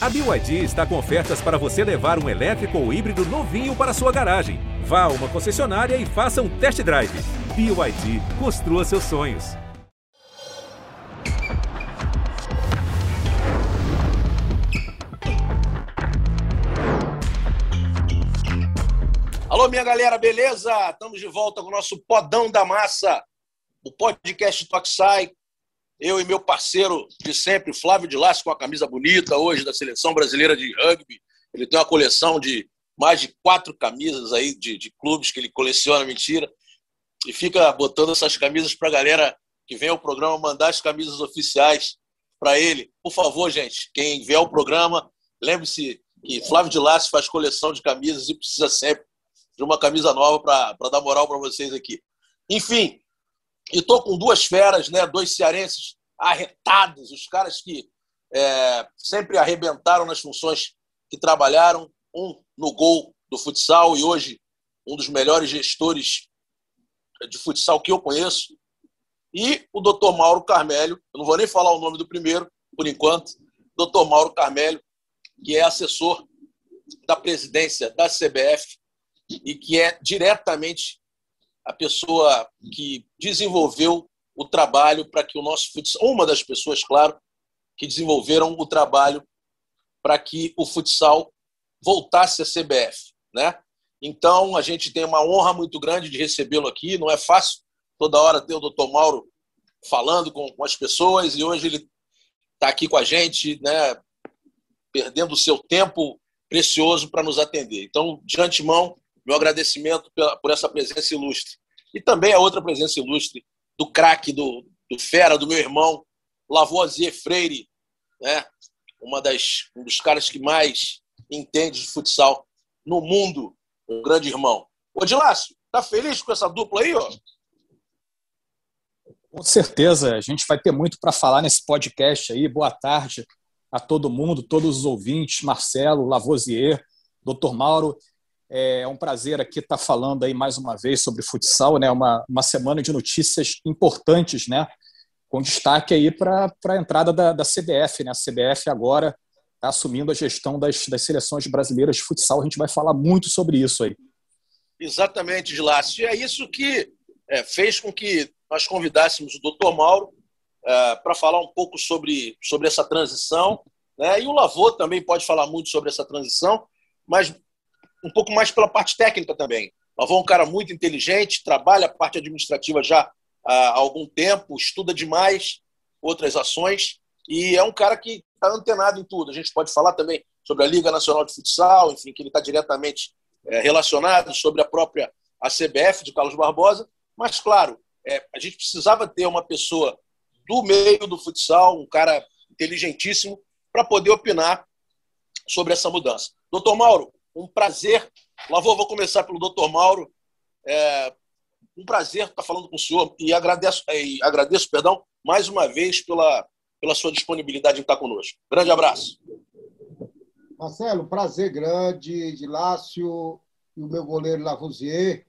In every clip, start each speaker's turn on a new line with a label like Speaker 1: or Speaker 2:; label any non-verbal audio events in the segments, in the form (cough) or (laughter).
Speaker 1: A BYD está com ofertas para você levar um elétrico ou híbrido novinho para sua garagem. Vá a uma concessionária e faça um test drive. BYD, construa seus sonhos.
Speaker 2: Alô, minha galera, beleza? Estamos de volta com o nosso Podão da Massa, o podcast Toxai. Eu e meu parceiro de sempre, Flávio de Lasso, com a camisa bonita hoje da Seleção Brasileira de Rugby. Ele tem uma coleção de mais de quatro camisas aí de, de clubes que ele coleciona, mentira. E fica botando essas camisas para a galera que vem ao programa mandar as camisas oficiais para ele. Por favor, gente, quem vê ao programa, lembre-se que Flávio de Lasso faz coleção de camisas e precisa sempre de uma camisa nova para dar moral para vocês aqui. Enfim, e tô com duas feras, né? Dois cearenses arretados, os caras que é, sempre arrebentaram nas funções que trabalharam, um no gol do futsal e hoje um dos melhores gestores de futsal que eu conheço, e o doutor Mauro Carmelho, eu não vou nem falar o nome do primeiro, por enquanto, doutor Mauro Carmelho, que é assessor da presidência da CBF e que é diretamente a pessoa que desenvolveu o trabalho para que o nosso futsal, uma das pessoas, claro, que desenvolveram o trabalho para que o futsal voltasse à CBF, né? Então, a gente tem uma honra muito grande de recebê-lo aqui, não é fácil toda hora ter o doutor Mauro falando com, com as pessoas e hoje ele está aqui com a gente, né, perdendo o seu tempo precioso para nos atender. Então, de antemão, meu agradecimento por essa presença ilustre. E também a outra presença ilustre do craque, do, do fera, do meu irmão, Lavoisier Freire, né? Uma das, um dos caras que mais entende de futsal no mundo, um grande irmão. Ô, Dilácio, tá feliz com essa dupla aí, ó?
Speaker 3: Com certeza, a gente vai ter muito para falar nesse podcast aí. Boa tarde a todo mundo, todos os ouvintes, Marcelo, Lavoisier, Dr. Mauro. É um prazer aqui estar falando aí mais uma vez sobre futsal, né? Uma, uma semana de notícias importantes, né? Com destaque aí para a entrada da, da CBF, né? A CBF agora está assumindo a gestão das, das seleções brasileiras de futsal. A gente vai falar muito sobre isso aí.
Speaker 2: Exatamente, Gilácio. E é isso que é, fez com que nós convidássemos o doutor Mauro é, para falar um pouco sobre, sobre essa transição. Né? E o Lavô também pode falar muito sobre essa transição, mas um pouco mais pela parte técnica também. Lavô é um cara muito inteligente, trabalha a parte administrativa já há algum tempo, estuda demais outras ações e é um cara que está antenado em tudo. A gente pode falar também sobre a Liga Nacional de Futsal, enfim, que ele está diretamente é, relacionado, sobre a própria a CBF de Carlos Barbosa. Mas, claro, é, a gente precisava ter uma pessoa do meio do futsal, um cara inteligentíssimo, para poder opinar sobre essa mudança. Doutor Mauro, um prazer. Vou, vou começar pelo doutor Mauro. É, um prazer estar falando com o senhor e agradeço, e agradeço perdão, mais uma vez pela, pela sua disponibilidade em estar conosco. Grande abraço.
Speaker 4: Marcelo, prazer grande de Lácio e o meu goleiro Lavoisier.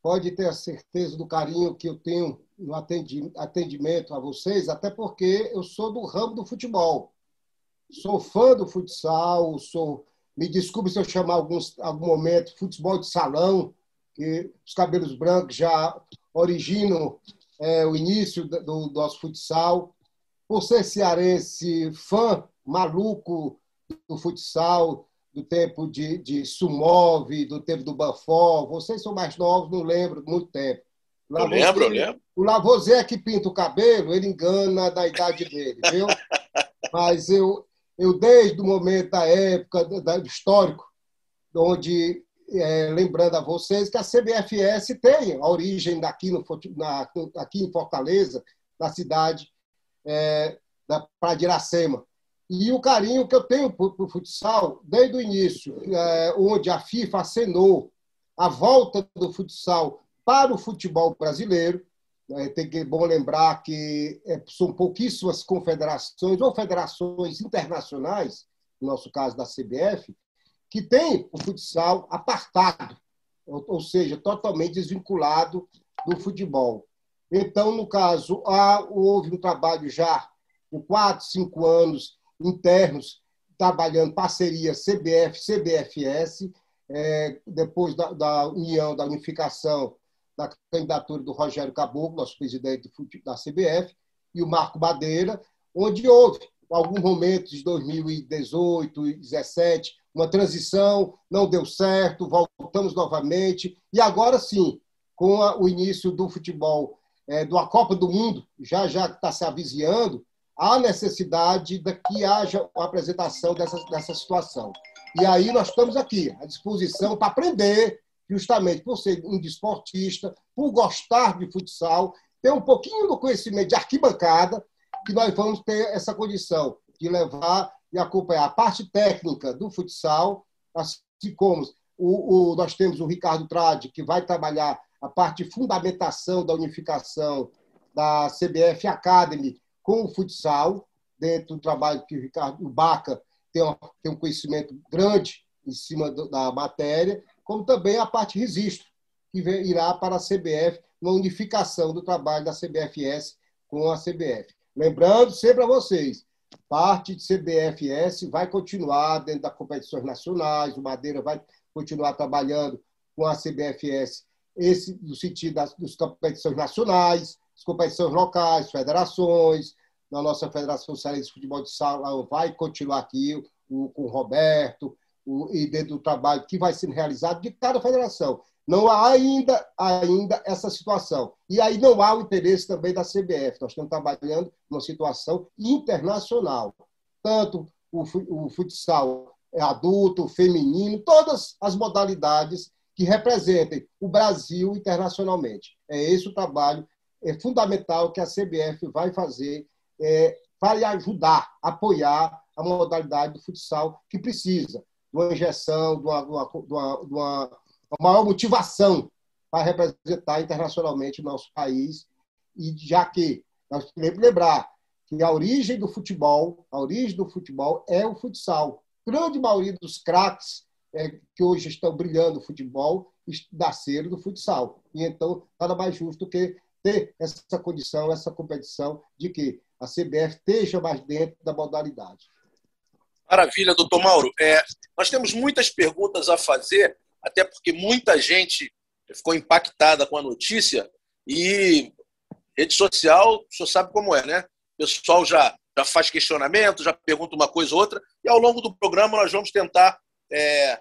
Speaker 4: Pode ter a certeza do carinho que eu tenho no atendimento a vocês, até porque eu sou do ramo do futebol. Sou fã do futsal, sou me desculpe se eu chamar alguns, algum momento futebol de salão, que os cabelos brancos já originam é, o início do, do nosso futsal. Por ser cearense, fã maluco do futsal, do tempo de, de Sumove, do tempo do Banfó. Vocês são mais novos, não lembro muito tempo.
Speaker 2: eu lembro, eu lembro.
Speaker 4: O Lavoisier que pinta o cabelo, ele engana da idade dele, viu? (laughs) Mas eu, eu, desde o momento da época, do histórico, onde, é, lembrando a vocês, que a CBFS tem a origem daqui, no, na, aqui em Fortaleza, na cidade é, da Praia de Iracema. E o carinho que eu tenho para o futsal, desde o início, é, onde a FIFA acenou a volta do futsal para o futebol brasileiro, é, tem que bom lembrar que é, são pouquíssimas confederações ou federações internacionais, no nosso caso da CBF, que tem o futsal apartado, ou, seja, totalmente desvinculado do futebol. Então, no caso, há, houve um trabalho já de quatro, cinco anos internos trabalhando parceria CBF-CBFS, é, depois da, da, união, da unificação da candidatura do Rogério Caboclo, nosso presidente da CBF, e o Marco Madeira, onde houve alguns momentos de 2018 e 2017, uma transição, não deu certo, voltamos novamente, e agora sim, com a, o início do futebol, é, da Copa do Mundo, já já está se avizinhando, há necessidade de que haja a apresentação dessa, dessa situação. E aí nós estamos aqui, à disposição para aprender, justamente por ser um desportista, por gostar de futsal, ter um pouquinho do conhecimento de arquibancada, que nós vamos ter essa condição de levar e acompanhar a parte técnica do futsal, assim como o, o, nós temos o Ricardo Trade, que vai trabalhar a parte de fundamentação da unificação da CBF Academy com o futsal, dentro do trabalho que o Ricardo o Baca tem, um, tem um conhecimento grande em cima do, da matéria, como também a parte registro, que irá para a CBF, na unificação do trabalho da CBFS com a CBF. Lembrando sempre a vocês, parte de CBFS vai continuar dentro das competições nacionais, o Madeira vai continuar trabalhando com a CBFS, esse no sentido das, das competições nacionais, as competições locais, federações, na nossa Federação Cearense de Futebol de Sala vai continuar aqui o, com o Roberto, e dentro do trabalho que vai sendo realizado de cada federação. Não há ainda, ainda essa situação. E aí não há o interesse também da CBF. Nós estamos trabalhando numa situação internacional. Tanto o, o futsal adulto, feminino, todas as modalidades que representem o Brasil internacionalmente. É esse o trabalho é fundamental que a CBF vai fazer é, para ajudar, apoiar a modalidade do futsal que precisa de uma injeção, de uma, de uma, de uma uma maior motivação para representar internacionalmente o nosso país, e já que nós temos que lembrar que a origem do futebol, a origem do futebol é o futsal. A grande maioria dos craques é, que hoje estão brilhando no futebol nasceram do futsal. E então, nada mais justo que ter essa condição, essa competição de que a CBF esteja mais dentro da modalidade.
Speaker 2: Maravilha, doutor Mauro. É, nós temos muitas perguntas a fazer até porque muita gente ficou impactada com a notícia e rede social, o senhor sabe como é, né? O pessoal já, já faz questionamento, já pergunta uma coisa ou outra, e ao longo do programa nós vamos tentar é,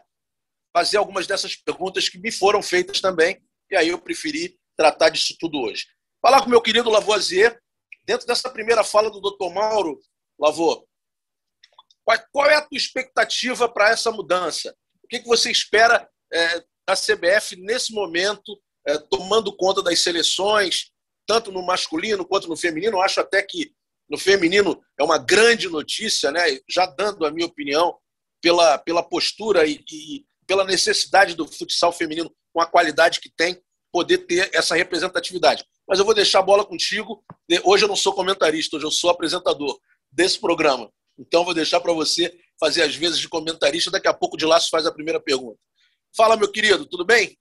Speaker 2: fazer algumas dessas perguntas que me foram feitas também, e aí eu preferi tratar disso tudo hoje. Falar com meu querido Lavoisier, dentro dessa primeira fala do Dr. Mauro, Lavô, qual é a tua expectativa para essa mudança? O que você espera é, da CBF nesse momento, é, tomando conta das seleções, tanto no masculino quanto no feminino. Eu acho até que no feminino é uma grande notícia, né? já dando a minha opinião, pela, pela postura e, e pela necessidade do futsal feminino, com a qualidade que tem, poder ter essa representatividade. Mas eu vou deixar a bola contigo. Hoje eu não sou comentarista, hoje eu sou apresentador desse programa. Então, vou deixar para você fazer as vezes de comentarista. Daqui a pouco de Laço faz a primeira pergunta. Fala, meu querido, tudo bem?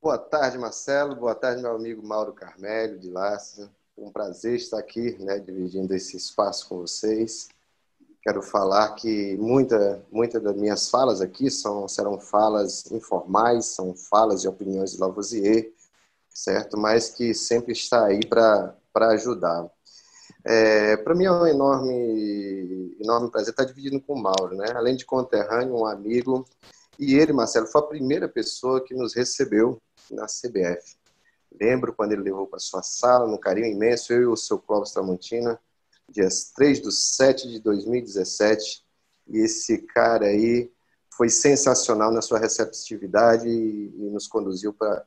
Speaker 5: Boa tarde, Marcelo. Boa tarde, meu amigo Mauro Carmelho, de Laça. Um prazer estar aqui, né, dividindo esse espaço com vocês. Quero falar que muita, muita das minhas falas aqui são, serão falas informais, são falas e opiniões de Lavoisier, certo? Mas que sempre está aí para ajudar. É, para mim é um enorme, enorme prazer estar dividindo com o Mauro, né? Além de conterrâneo, um amigo e ele, Marcelo, foi a primeira pessoa que nos recebeu na CBF. Lembro quando ele levou para sua sala, no carinho imenso, eu e o seu Clóvis Tramontina, dias 3 de 7 de 2017. E esse cara aí foi sensacional na sua receptividade e, e nos conduziu para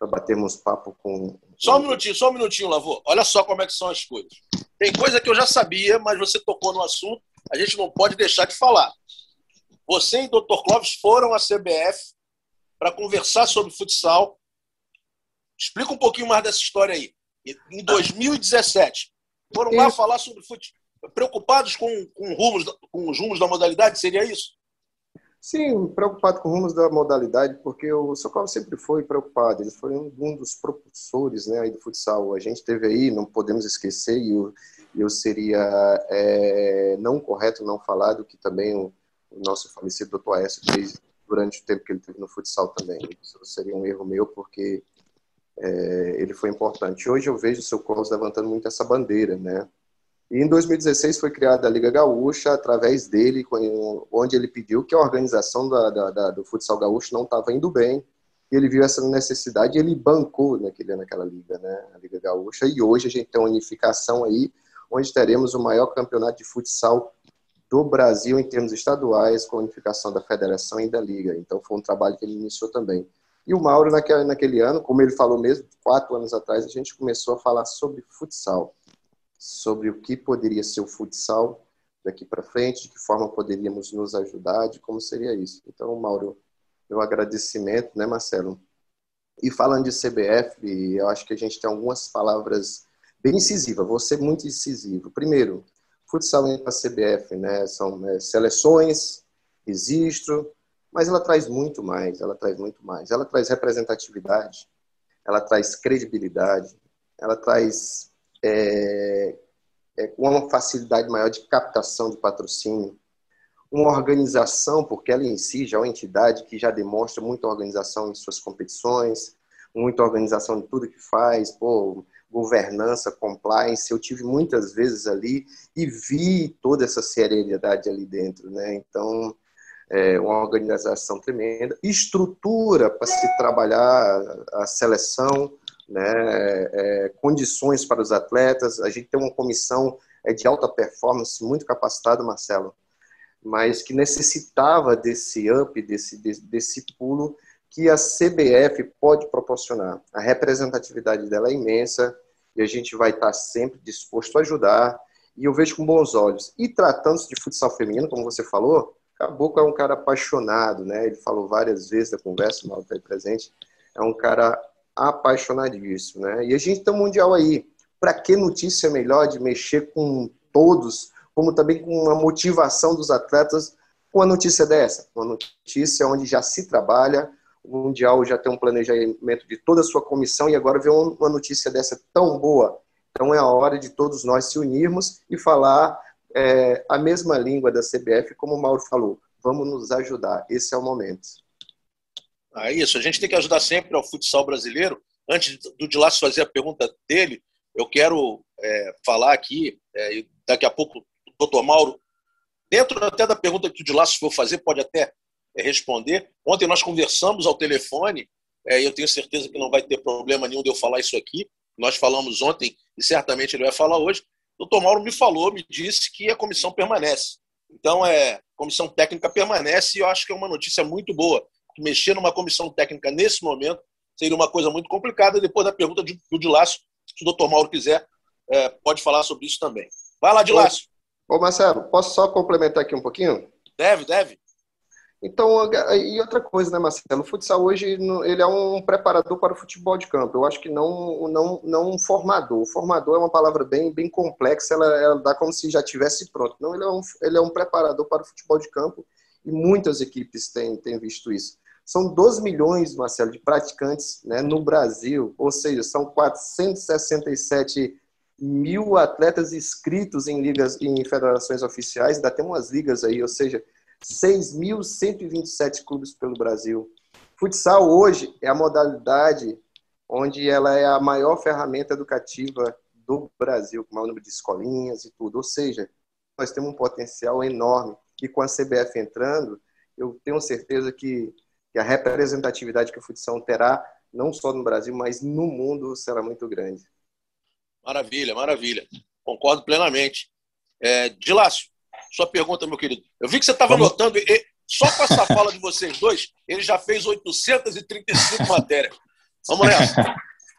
Speaker 5: batermos papo com.
Speaker 2: Só um minutinho, só um minutinho, Lavô. Olha só como é que são as coisas. Tem coisa que eu já sabia, mas você tocou no assunto, a gente não pode deixar de falar. Você e o Dr. Clóvis foram à CBF para conversar sobre futsal. Explica um pouquinho mais dessa história aí. Em 2017, foram lá falar sobre futsal. Preocupados com, com, rumos, com os rumos da modalidade, seria isso?
Speaker 5: Sim, preocupado com rumos da modalidade, porque o Socorro sempre foi preocupado. Ele foi um dos propulsores né, aí do futsal. A gente teve aí, não podemos esquecer, e o, eu seria é, não correto não falar do que também o, o nosso falecido doutor Aécio fez durante o tempo que ele teve no futsal também. Isso seria um erro meu, porque é, ele foi importante. Hoje eu vejo o seu Carlos levantando muito essa bandeira, né? E em 2016 foi criada a Liga Gaúcha através dele, onde ele pediu que a organização da, da, da, do futsal gaúcho não estava indo bem. E ele viu essa necessidade e ele bancou naquele, naquela liga, né? A Liga Gaúcha. E hoje a gente tem uma unificação aí, onde teremos o maior campeonato de futsal do Brasil em termos estaduais, com a unificação da federação e da liga. Então foi um trabalho que ele iniciou também. E o Mauro, naquele, naquele ano, como ele falou mesmo, quatro anos atrás, a gente começou a falar sobre futsal, sobre o que poderia ser o futsal daqui para frente, de que forma poderíamos nos ajudar, de como seria isso. Então, Mauro, meu agradecimento, né, Marcelo? E falando de CBF, eu acho que a gente tem algumas palavras bem incisivas, vou ser muito incisivo. Primeiro, futsal entra a CBF, né? São é, seleções, registro, mas ela traz muito mais, ela traz muito mais. Ela traz representatividade, ela traz credibilidade, ela traz é, é, uma facilidade maior de captação de patrocínio, uma organização, porque ela em si já é uma entidade que já demonstra muita organização em suas competições, muita organização de tudo que faz, pô, governança, compliance, eu tive muitas vezes ali e vi toda essa seriedade ali dentro, né? Então, é uma organização tremenda, estrutura para se trabalhar a seleção, né? É, condições para os atletas, a gente tem uma comissão é, de alta performance muito capacitada, Marcelo, mas que necessitava desse up, desse, desse, desse pulo que a CBF pode proporcionar. A representatividade dela é imensa e a gente vai estar sempre disposto a ajudar. E eu vejo com bons olhos. E tratando-se de futsal feminino, como você falou, Caboclo é um cara apaixonado, né? Ele falou várias vezes da conversa, mal está aí presente. É um cara apaixonadíssimo, né? E a gente tem um mundial aí. Para que notícia melhor de mexer com todos, como também com a motivação dos atletas, com a notícia dessa? Uma notícia onde já se trabalha, o Mundial já tem um planejamento de toda a sua comissão e agora vê uma notícia dessa tão boa. Então é a hora de todos nós se unirmos e falar é, a mesma língua da CBF, como o Mauro falou. Vamos nos ajudar. Esse é o momento.
Speaker 2: Ah, isso. A gente tem que ajudar sempre ao futsal brasileiro. Antes do Dilas fazer a pergunta dele, eu quero é, falar aqui, é, daqui a pouco, o doutor Mauro, dentro até da pergunta que o Dilas for fazer, pode até é, responder. Ontem nós conversamos ao telefone, é, eu tenho certeza que não vai ter problema nenhum de eu falar isso aqui. Nós falamos ontem e certamente ele vai falar hoje. O doutor Mauro me falou, me disse que a comissão permanece. Então, é, a comissão técnica permanece e eu acho que é uma notícia muito boa. Mexer numa comissão técnica nesse momento seria uma coisa muito complicada. Depois da pergunta do Dilácio, se o doutor Mauro quiser, é, pode falar sobre isso também. Vai lá, Dilácio.
Speaker 5: Ô, Marcelo, posso só complementar aqui um pouquinho?
Speaker 2: Deve, deve.
Speaker 5: Então, e outra coisa, né, Marcelo? O futsal hoje ele é um preparador para o futebol de campo. Eu acho que não, não, não um formador. O formador é uma palavra bem, bem complexa, ela, ela dá como se já tivesse pronto. Não, ele é, um, ele é um preparador para o futebol de campo e muitas equipes têm, têm visto isso. São 12 milhões, Marcelo, de praticantes né, no Brasil, ou seja, são 467 mil atletas inscritos em ligas, em federações oficiais, ainda tem umas ligas aí, ou seja, 6.127 clubes pelo Brasil. Futsal hoje é a modalidade onde ela é a maior ferramenta educativa do Brasil, com o maior número de escolinhas e tudo. Ou seja, nós temos um potencial enorme. E com a CBF entrando, eu tenho certeza que, que a representatividade que o futsal terá, não só no Brasil, mas no mundo, será muito grande.
Speaker 2: Maravilha, maravilha. Concordo plenamente. É, Dilácio, sua pergunta, meu querido. Eu vi que você estava anotando, e, só com essa fala de vocês dois, ele já fez 835 matérias. Vamos nessa.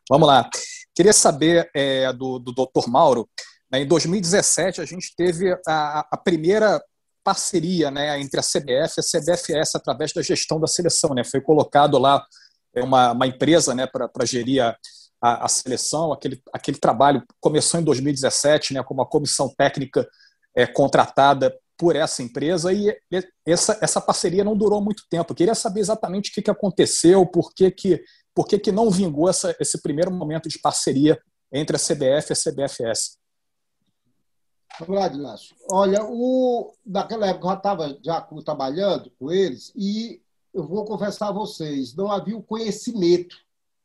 Speaker 3: Vamos lá. Queria saber é, do, do Dr. Mauro. Né, em 2017, a gente teve a, a primeira parceria né, entre a CBF e a CBFS através da gestão da seleção. Né? Foi colocado lá é, uma, uma empresa né, para gerir a, a, a, seleção. Aquele, aquele trabalho começou em 2017 né, com uma comissão técnica é, contratada por essa empresa e essa, essa parceria não durou muito tempo. Eu queria saber exatamente o que, que aconteceu, por que, que, por que, que não vingou essa, esse primeiro momento de parceria entre a CBF e a CBFS.
Speaker 4: Lá, Dilácio. Olha, o, naquela época eu já estava já trabalhando com eles e eu vou confessar a vocês, não havia o conhecimento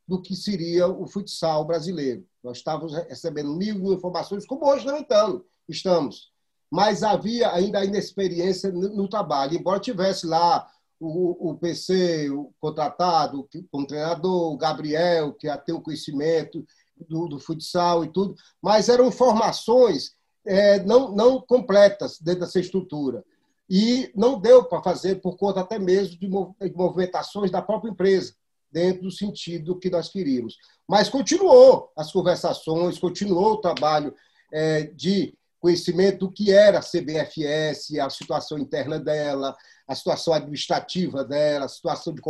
Speaker 4: do que seria o futsal brasileiro. Nós estávamos recebendo mil, informações, como hoje não estamos, estamos. Mas havia ainda a inexperiência no, trabalho. Embora tivesse lá o, o PC o contratado como treinador, o Gabriel, que tem o conhecimento do, do futsal e tudo, mas eram informações é, não, não completas dentro dessa estrutura. E não deu para fazer por conta até mesmo de movimentações da própria empresa, dentro do sentido que nós queríamos. Mas continuou as conversações, continuou o trabalho é, de conhecimento do que era a CBFS, a situação interna dela, a situação administrativa dela, a situação de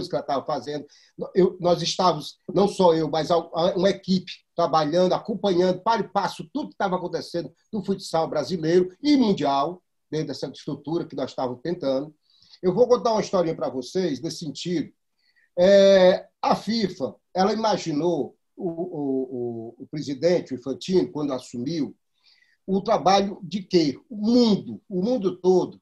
Speaker 4: que ela estava fazendo. Eu, nós estávamos, não só eu, mas uma equipe trabalhando, acompanhando para e passo tudo que estava acontecendo no futsal brasileiro e mundial, dentro dessa estrutura que nós estávamos tentando. Eu vou contar uma historinha para vocês nesse sentido. É, a FIFA, ela imaginou, o, o, o, o presidente, o Infantino, quando assumiu, o trabalho de quê? O mundo, o mundo todo.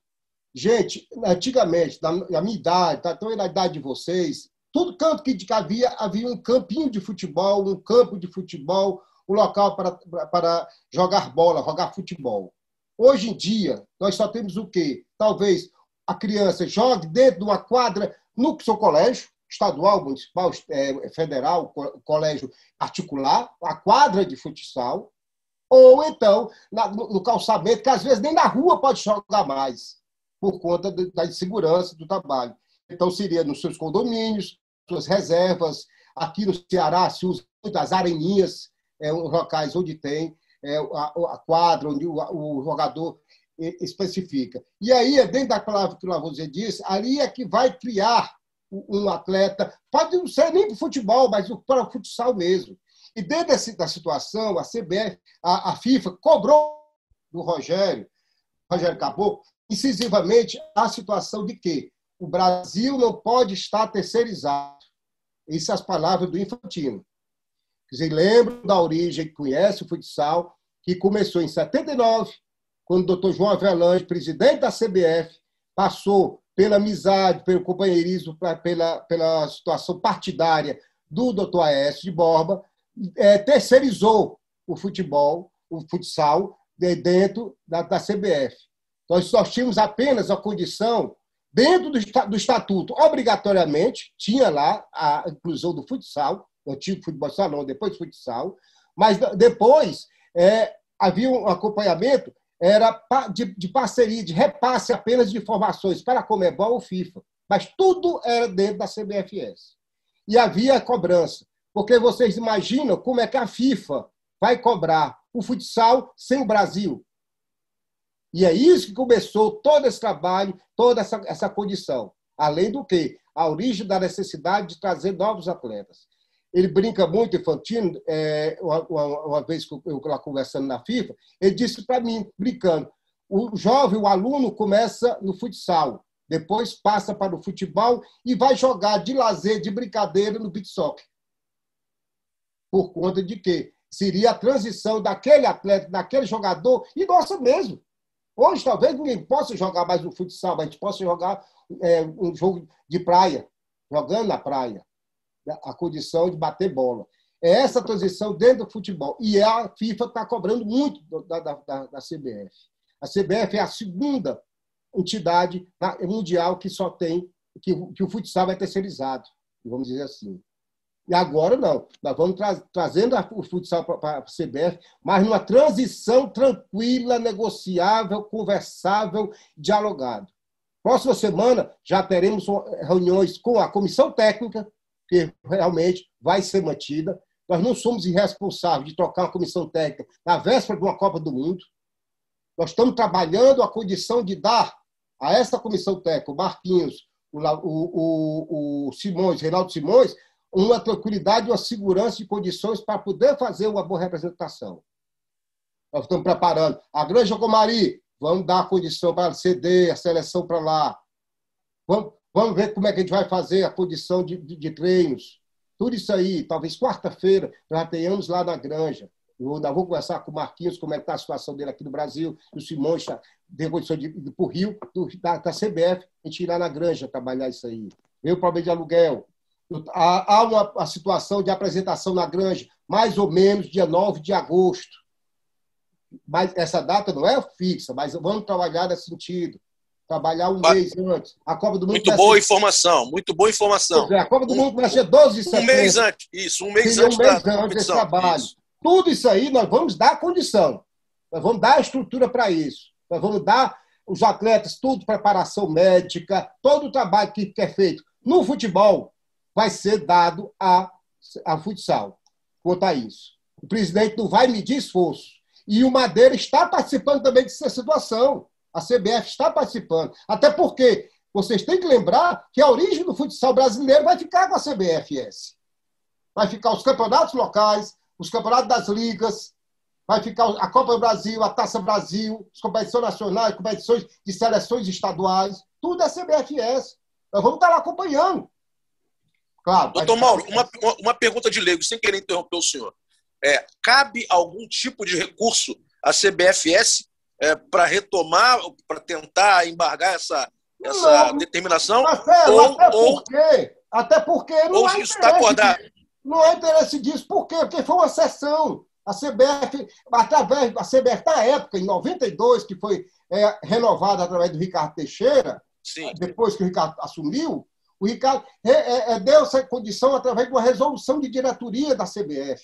Speaker 4: Gente, antigamente, na minha idade, tá, então na idade de vocês, todo canto que havia, havia um campinho de futebol, um campo de futebol, um local para, para jogar bola, jogar futebol. Hoje em dia, nós só temos o quê? Talvez a criança jogue dentro de uma quadra no seu colégio, estadual, municipal, é, federal, colégio particular, a quadra de futsal, ou então no calçamento, que às vezes nem na rua pode jogar mais, por conta da insegurança do trabalho. Então, seria nos seus condomínios, suas reservas. Aqui no Ceará se usa muitas areninhas, é, locais onde tem é, a, a, quadra, onde o, o, jogador especifica. E aí, é dentro da palavra que o Lavoisier disse, ali é que vai criar um atleta, pode não ser nem para o futebol, mas para o futsal mesmo. E dentro desse, da situação, a CBF, a, a FIFA, cobrou do Rogério, Rogério Caboclo, incisivamente a situação de que o Brasil não pode estar terceirizado. Essas são as palavras do Infantino. Lembro da origem, conhece o futsal, que começou em 79, quando o doutor João Avelange, presidente da CBF, passou pela amizade, pelo companheirismo, pela, pela situação partidária do doutor Aécio de Borba, é, terceirizou o futebol, o futsal, dentro da, da CBF. Nós, nós tínhamos apenas a condição, dentro do, do estatuto, obrigatoriamente, tinha lá a inclusão do futsal, antigo futebol salão, depois futsal, mas depois é, havia um acompanhamento era de, de, parceria, de repasse apenas de informações para a Comebol ou FIFA. Mas tudo era dentro da CBFS. E havia cobrança. Porque vocês imaginam como é que a FIFA vai cobrar o futsal sem o Brasil. E é isso que começou todo esse trabalho, toda essa, essa condição. Além do que? A origem da necessidade de trazer novos atletas ele brinca muito, Infantino, é, uma, uma, vez que eu estava conversando na FIFA, ele disse para mim, brincando, o jovem, o aluno, começa no futsal, depois passa para o futebol e vai jogar de lazer, de brincadeira no beat soccer. Por conta de que seria a transição daquele atleta, daquele jogador, e nossa mesmo. Hoje, talvez ninguém possa jogar mais no futsal, mas a gente possa jogar é, um jogo de praia, jogando na praia a condição de bater bola. É essa transição dentro do futebol. E a FIFA está cobrando muito da, da, da, da, CBF. A CBF é a segunda entidade mundial que só tem, que, que o futsal é terceirizado, vamos dizer assim. E agora não. Nós vamos tra trazendo o futsal para a CBF, mas numa transição tranquila, negociável, conversável, dialogado. Próxima semana já teremos reuniões com a comissão técnica, que realmente vai ser mantida. Nós não somos irresponsáveis de trocar uma comissão técnica na véspera de uma Copa do Mundo. Nós estamos trabalhando a condição de dar a essa comissão técnica, o Marquinhos, o, o, o Simões, Reinaldo Simões, uma tranquilidade, uma segurança de condições para poder fazer uma boa representação. Nós estamos preparando a Granja Comari, vamos dar a condição para ceder a seleção para lá. Vamos, Vamos ver como é que a gente vai fazer a condição de, de, de treinos. Tudo isso aí, talvez quarta-feira, já tenhamos lá na granja. Eu ainda vou conversar com o Marquinhos, como é que está a situação dele aqui no Brasil. O Simões está tem condição de para o Rio, do, da, da, CBF, a gente ir lá na granja trabalhar isso aí. Veio o problema de aluguel. Há, uma, uma situação de apresentação na granja, mais ou menos dia 9 de agosto. Mas essa data não é fixa, mas vamos trabalhar nesse sentido trabalhar um mês antes. A Copa do Mundo
Speaker 2: muito boa ser... informação, muito boa informação.
Speaker 4: É, a Copa do Mundo vai ser 12 de
Speaker 2: setembro. Um mês antes, isso, um mês antes,
Speaker 4: um mês da antes desse trabalho. Isso. Tudo isso aí nós vamos dar condição. Nós vamos dar a estrutura para isso. Nós vamos dar os atletas, tudo, preparação médica, todo o trabalho que é feito no futebol vai ser dado a, a futsal quanto a isso. O presidente não vai medir esforço. E o Madeira está participando também dessa situação. A CBF está participando. Até porque vocês têm que lembrar que a origem do futsal brasileiro vai ficar com a CBFS. Vai ficar os campeonatos locais, os campeonatos das ligas, vai ficar a Copa do Brasil, a Taça Brasil, as competições nacionais, competições de seleções estaduais, tudo é CBFS. Nós vamos estar lá acompanhando.
Speaker 2: Claro. Doutor Mauro, uma, uma pergunta de leigo, sem querer interromper o senhor. É, cabe algum tipo de recurso à CBFS é, para retomar, para tentar embargar essa, essa não, determinação?
Speaker 4: Marcelo, ou, até, ou, porque, até porque não há
Speaker 2: isso está acordado.
Speaker 4: Não há interesse disso. Por quê? Porque foi uma sessão. A CBF, através da CBF, na época, em 92, que foi é, renovada através do Ricardo Teixeira, Sim. depois que o Ricardo assumiu, o Ricardo é, é, é deu essa condição através de uma resolução de diretoria da CBF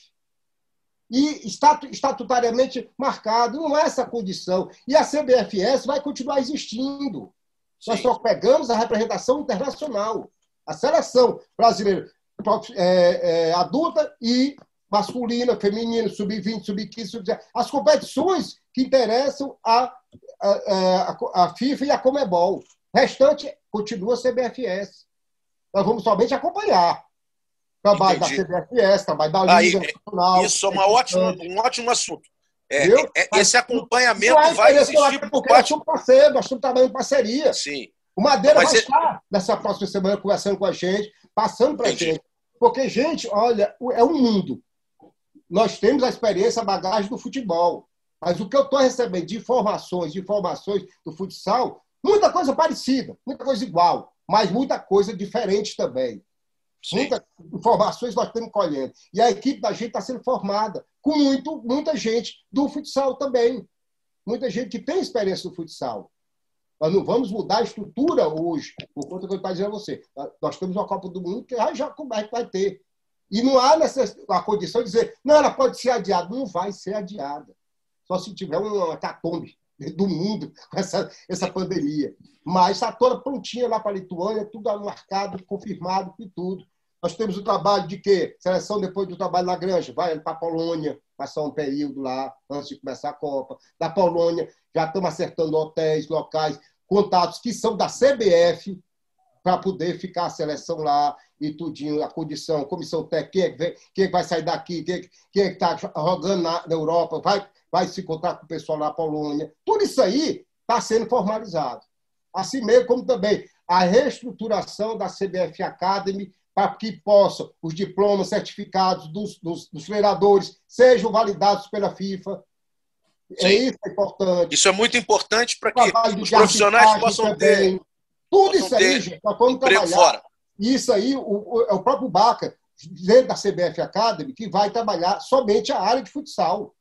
Speaker 4: e estatutariamente marcado. Não é essa condição. E a CBFS vai continuar existindo. Sim. Nós só pegamos a representação internacional. A seleção brasileira é, é, adulta e masculina, feminina, sub-20, sub-15, sub as competições que interessam a, a, a, a, FIFA e a Comebol. O restante continua a CBFS. Nós vamos somente acompanhar trabalho Entendi. da CBFS, trabalho da Liga
Speaker 2: Aí, Nacional. Isso é uma ótima, um ótimo assunto. É, é, esse acompanhamento é vai existir por parte...
Speaker 4: Nós estamos parceiros, nós estamos trabalhando em parceria.
Speaker 2: Sim.
Speaker 4: O Madeira Mas vai estar nessa próxima semana conversando com a gente, passando para a gente. Porque, gente, olha, é um mundo. Nós temos a experiência, a bagagem do futebol. Mas o que eu estou recebendo de informações, de informações do futsal, muita coisa parecida, muita coisa igual, mas muita coisa diferente também. Muitas informações nós estamos colhendo. E a equipe da gente está sendo formada com muito, muita gente do futsal também. Muita gente que tem experiência no futsal. Nós não vamos mudar a estrutura hoje, por conta que eu estou dizendo a você. Nós temos uma Copa do Mundo que já, já vai ter. E não há necess... a condição de dizer, não, ela pode ser adiada. Não vai ser adiada. Só se tiver uma catombe do mundo com essa, essa pandemia. Mas está toda prontinha lá para a Lituânia, tudo marcado, confirmado e tudo. Nós temos o trabalho de quê? Seleção depois do trabalho na granja, vai para a Polônia, passar um período lá antes de começar a Copa. Da Polônia, já estamos acertando hotéis, locais, contatos que são da CBF para poder ficar a seleção lá e tudinho, a condição, comissão técnica, quem, é quem é vai sair daqui, quem, é quem é está jogando na, na, Europa, vai, vai se encontrar com o pessoal na Polônia. Tudo isso aí está sendo formalizado. Assim mesmo como também a reestruturação da CBF Academy para que possam os diplomas certificados dos, dos, dos treinadores sejam validados pela FIFA.
Speaker 2: É Sim. É isso é importante. Isso é muito importante para que os profissionais possam ter.
Speaker 4: Tudo possam isso aí, gente, nós vamos trabalhar. Fora. Isso aí, o, o, é o próprio Baca, dentro da CBF Academy, que vai trabalhar somente a área de futsal.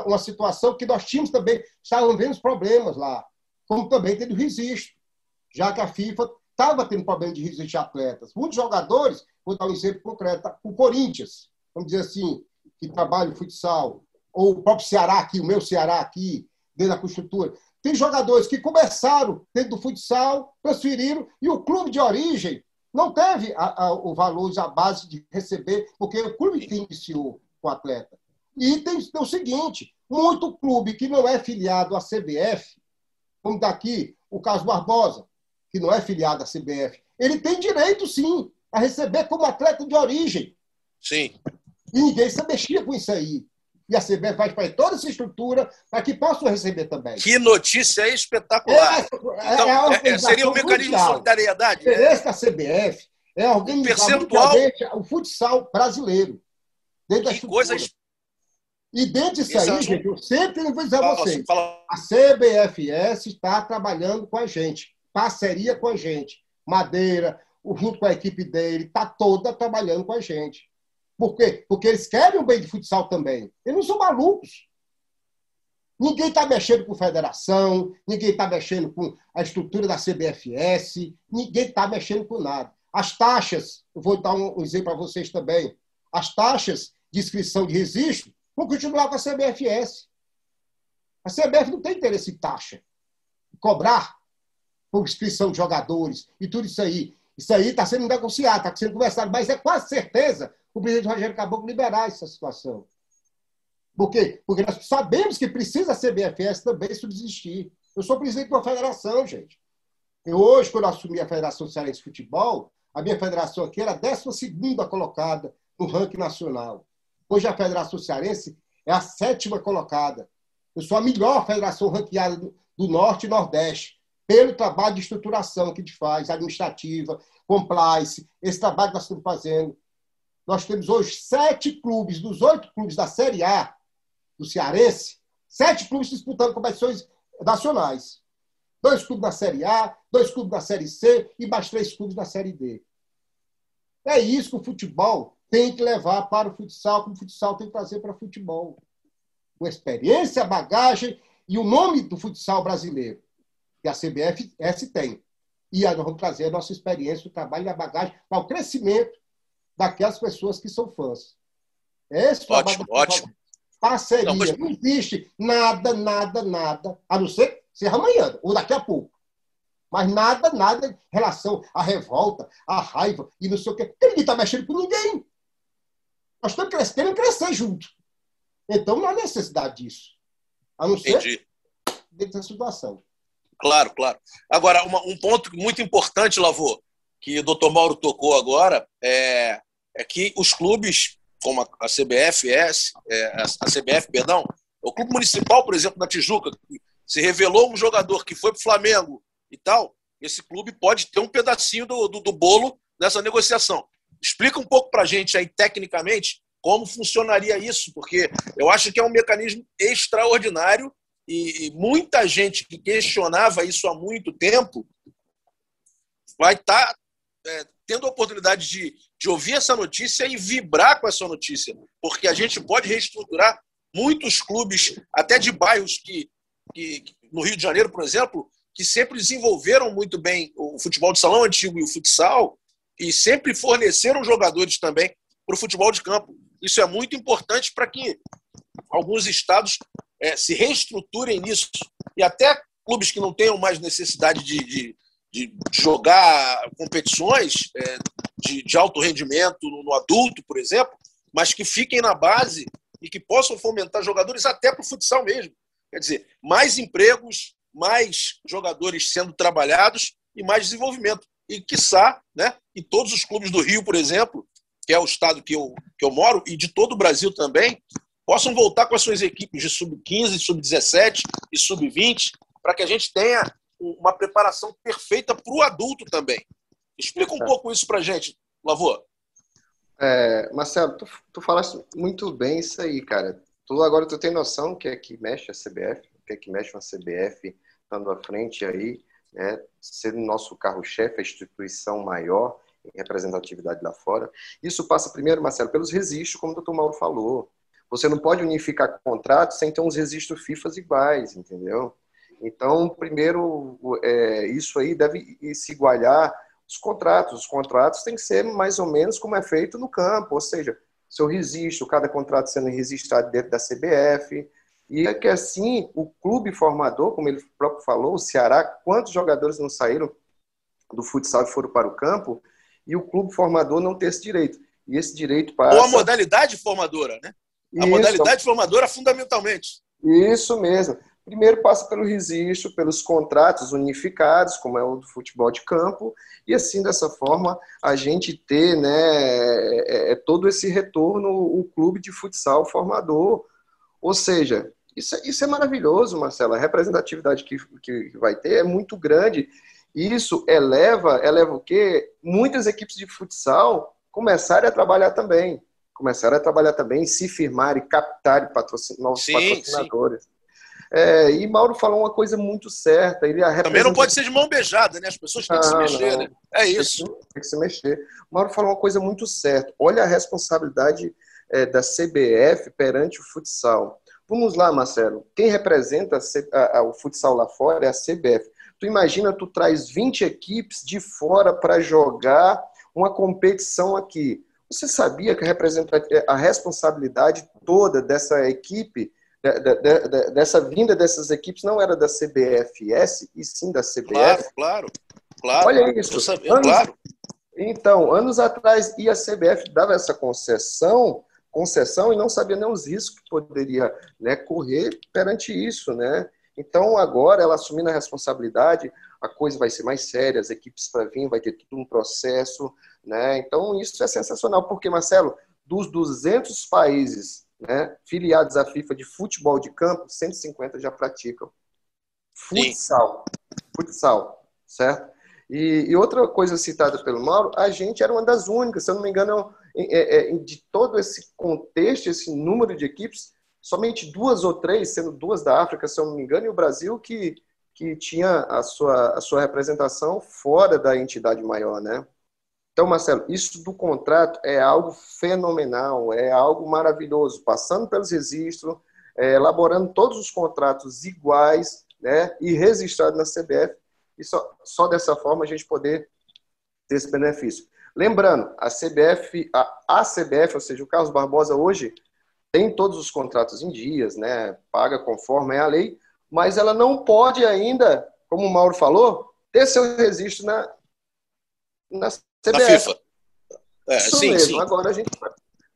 Speaker 4: Uma, situação que nós tínhamos também, estávamos vendo os problemas lá, como também tem do registro, já que a FIFA estava tendo problema de risco de atletas. Muitos jogadores, vou dar um exemplo concreto, o Corinthians, vamos dizer assim, que trabalha no futsal, ou o próprio Ceará aqui, o meu Ceará aqui, dentro da construtora. Tem jogadores que começaram dentro do futsal, transferiram, e o clube de origem não teve a, a, o valor, a base de receber, porque o clube que iniciou o atleta. E tem, tem o seguinte: muito clube que não é filiado à CBF, como daqui o caso Barbosa, que não é filiado à CBF, ele tem direito, sim, a receber como atleta de origem.
Speaker 2: Sim.
Speaker 4: E ninguém se mexia com isso aí. E a CBF vai fazer toda essa estrutura para que possam receber também.
Speaker 2: Que notícia espetacular. É, então, é, é seria um mecanismo mundial. de solidariedade.
Speaker 4: O interesse da CBF é organizar
Speaker 2: percentual...
Speaker 4: o futsal brasileiro.
Speaker 2: Dentro que coisa
Speaker 4: E dentro disso aí, gente, eu sempre vou dizer a vocês, a CBFS está trabalhando com a gente, parceria com a gente. Madeira, junto com a equipe dele, está toda trabalhando com a gente. Por quê? Porque eles querem o bem de futsal também. Eles não são malucos. Ninguém está mexendo com federação, ninguém está mexendo com a estrutura da CBFS, ninguém está mexendo com nada. As taxas, eu vou dar um exemplo para vocês também. As taxas de inscrição de registro vão continuar com a CBFS. A CBF não tem interesse em taxa. Cobrar por inscrição de jogadores e tudo isso aí. Isso aí está sendo negociado, está sendo conversado, mas é quase certeza o presidente Rogério Caboclo liberar essa situação. Por quê? Porque nós sabemos que precisa a CBFS também subsistir. Eu sou presidente de uma federação, gente. Eu, hoje, quando eu assumi a Federação Cearense de Futebol, a minha federação aqui era a 12 colocada no ranking nacional. Hoje a Federação Cearense é a sétima colocada. Eu sou a melhor federação ranqueada do, Norte e Nordeste, pelo trabalho de estruturação que a gente faz, administrativa, compliance, esse trabalho que nós estamos fazendo. Nós temos hoje sete clubes, dos oito clubes da Série A, do Cearense, sete clubes disputando competições nacionais. Dois clubes na Série A, dois clubes na Série C e mais três clubes na Série D. É isso que o futebol tem que levar para o futsal, como o futsal tem que trazer para o futebol. Com experiência, bagagem e o nome do futsal brasileiro, que a CBFS tem. E nós vamos trazer a nossa experiência, o trabalho e a bagagem para o crescimento daquelas pessoas que são fãs.
Speaker 2: Esse ótimo, ótimo
Speaker 4: parceria. Não, mas... não, existe nada, nada, nada, a não ser ser amanhã ou daqui a pouco. Mas nada, nada em relação à revolta, à raiva e não sei o quê. Porque ninguém está mexendo com ninguém. Nós estamos crescendo, querendo crescer junto. Então não há necessidade disso. A não ser Entendi. dentro da situação.
Speaker 2: Claro, claro. Agora, uma, um ponto muito importante, Lavô, que o doutor Mauro tocou agora, é, é que os clubes como a, a CBF, é, a, a CBF, perdão, o Clube Municipal, por exemplo, na Tijuca, se revelou um jogador que foi para o Flamengo e tal, esse clube pode ter um pedacinho do, do, do bolo nessa negociação. Explica um pouco para a gente aí, tecnicamente, como funcionaria isso, porque eu acho que é um mecanismo extraordinário e, e muita gente que questionava isso há muito tempo vai estar tá, é, tendo a oportunidade de, de ouvir essa notícia e vibrar com essa notícia, porque a gente pode reestruturar muitos clubes, até de bairros que, que no Rio de Janeiro, por exemplo, que sempre desenvolveram muito bem o futebol de salão antigo e o futsal e sempre forneceram jogadores também para o futebol de campo. Isso é muito importante para que alguns estados é, se reestruturem nisso e até clubes que não tenham mais necessidade de, de, de jogar competições é, de, de, alto rendimento no, no, adulto, por exemplo, mas que fiquem na base e que possam fomentar jogadores até para o futsal mesmo. Quer dizer, mais empregos, mais jogadores sendo trabalhados e mais desenvolvimento. E, quiçá, né, e todos os clubes do Rio, por exemplo, que é o estado que eu, que eu moro, e de todo o Brasil também, possam voltar com as suas equipes de sub-15, sub-17 e sub-20, para que a gente tenha uma preparação perfeita para o adulto também. Explica um é. pouco isso para a gente, Lavô.
Speaker 5: É, Marcelo, tu, tu falaste muito bem isso aí, cara. Tu agora tu tem noção que é que mexe a CBF, que é que mexe uma CBF estando à frente aí, né, sendo nosso carro-chefe, a instituição maior em representatividade lá fora. Isso passa primeiro, Marcelo, pelos registros, como o doutor Mauro falou. Você não pode unificar contratos sem ter uns registros FIFAs iguais, entendeu? Então, primeiro, é, isso aí deve se igualar os contratos. Os contratos têm que ser mais ou menos como é feito no campo, ou seja, seu registro, cada contrato sendo registrado dentro da CBF. E é que assim, o clube formador, como ele próprio falou, o Ceará, quantos jogadores não saíram do futsal e foram para o campo, e o clube formador não tem esse direito. E esse direito passa...
Speaker 2: Ou a modalidade formadora, né? A Isso. modalidade formadora, fundamentalmente.
Speaker 5: Isso mesmo. Primeiro passa pelo registro, pelos contratos unificados, como é o do futebol de campo, e assim, dessa forma, a gente ter né, é, é todo esse retorno, o clube de futsal formador. Ou seja, isso, é, isso é maravilhoso, Marcelo. A representatividade que, que vai ter é muito grande. Isso eleva, eleva o quê? Muitas equipes de futsal começarem a trabalhar também começaram a trabalhar também, se firmar e captar e patrocin novos sim, patrocinadores. Sim. É, e Mauro falou uma coisa muito certa. Ele
Speaker 2: representa... Também não pode ser de mão beijada, né? As pessoas têm que se mexer, né? É isso.
Speaker 5: Tem que, tem que, se mexer. Mauro falou uma coisa muito certa. Olha a responsabilidade é, da CBF perante o futsal. Vamos lá, Marcelo. Quem representa a, a, o futsal lá fora é a CBF. Tu imagina, tu traz 20 equipes de fora para jogar uma competição aqui. Você sabia que a, a responsabilidade toda dessa equipe de, de, de, dessa vinda dessas equipes não era da CBFS e sim da CBF.
Speaker 2: Claro, claro, claro.
Speaker 5: Olha isso.
Speaker 2: Sabia, anos, claro.
Speaker 5: Então, anos atrás, e a CBF dava essa concessão, concessão e não sabia nem os riscos que poderia né, correr perante isso, né? Então, agora, ela assumindo a responsabilidade, a coisa vai ser mais séria, as equipes para vir, vai ter tudo um processo, né? Então, isso é sensacional, porque, Marcelo, dos 200 países né, filiados à FIFA de futebol de campo, 150 já praticam. Futsal. Sim. Futsal, certo? E, e, outra coisa citada pelo Mauro, a gente era uma das únicas, se eu não me engano, de todo esse contexto, esse número de equipes, somente duas ou três, sendo duas da África, se eu não me engano, e o Brasil que, que tinha a sua, a sua representação fora da entidade maior, né? Então, Marcelo, isso do contrato é algo fenomenal, é algo maravilhoso, passando pelos registros, é, elaborando todos os contratos iguais né, e registrado na CBF, e só, só dessa forma a gente poder ter esse benefício. Lembrando, a CBF, a, a CBF, ou seja, o Carlos Barbosa hoje tem todos os contratos em dias, né, paga conforme é a lei, mas ela não pode ainda, como o Mauro falou, ter seu registro na,
Speaker 2: na CBF. Na FIFA.
Speaker 5: É, Isso sim, mesmo. Sim. Agora a gente,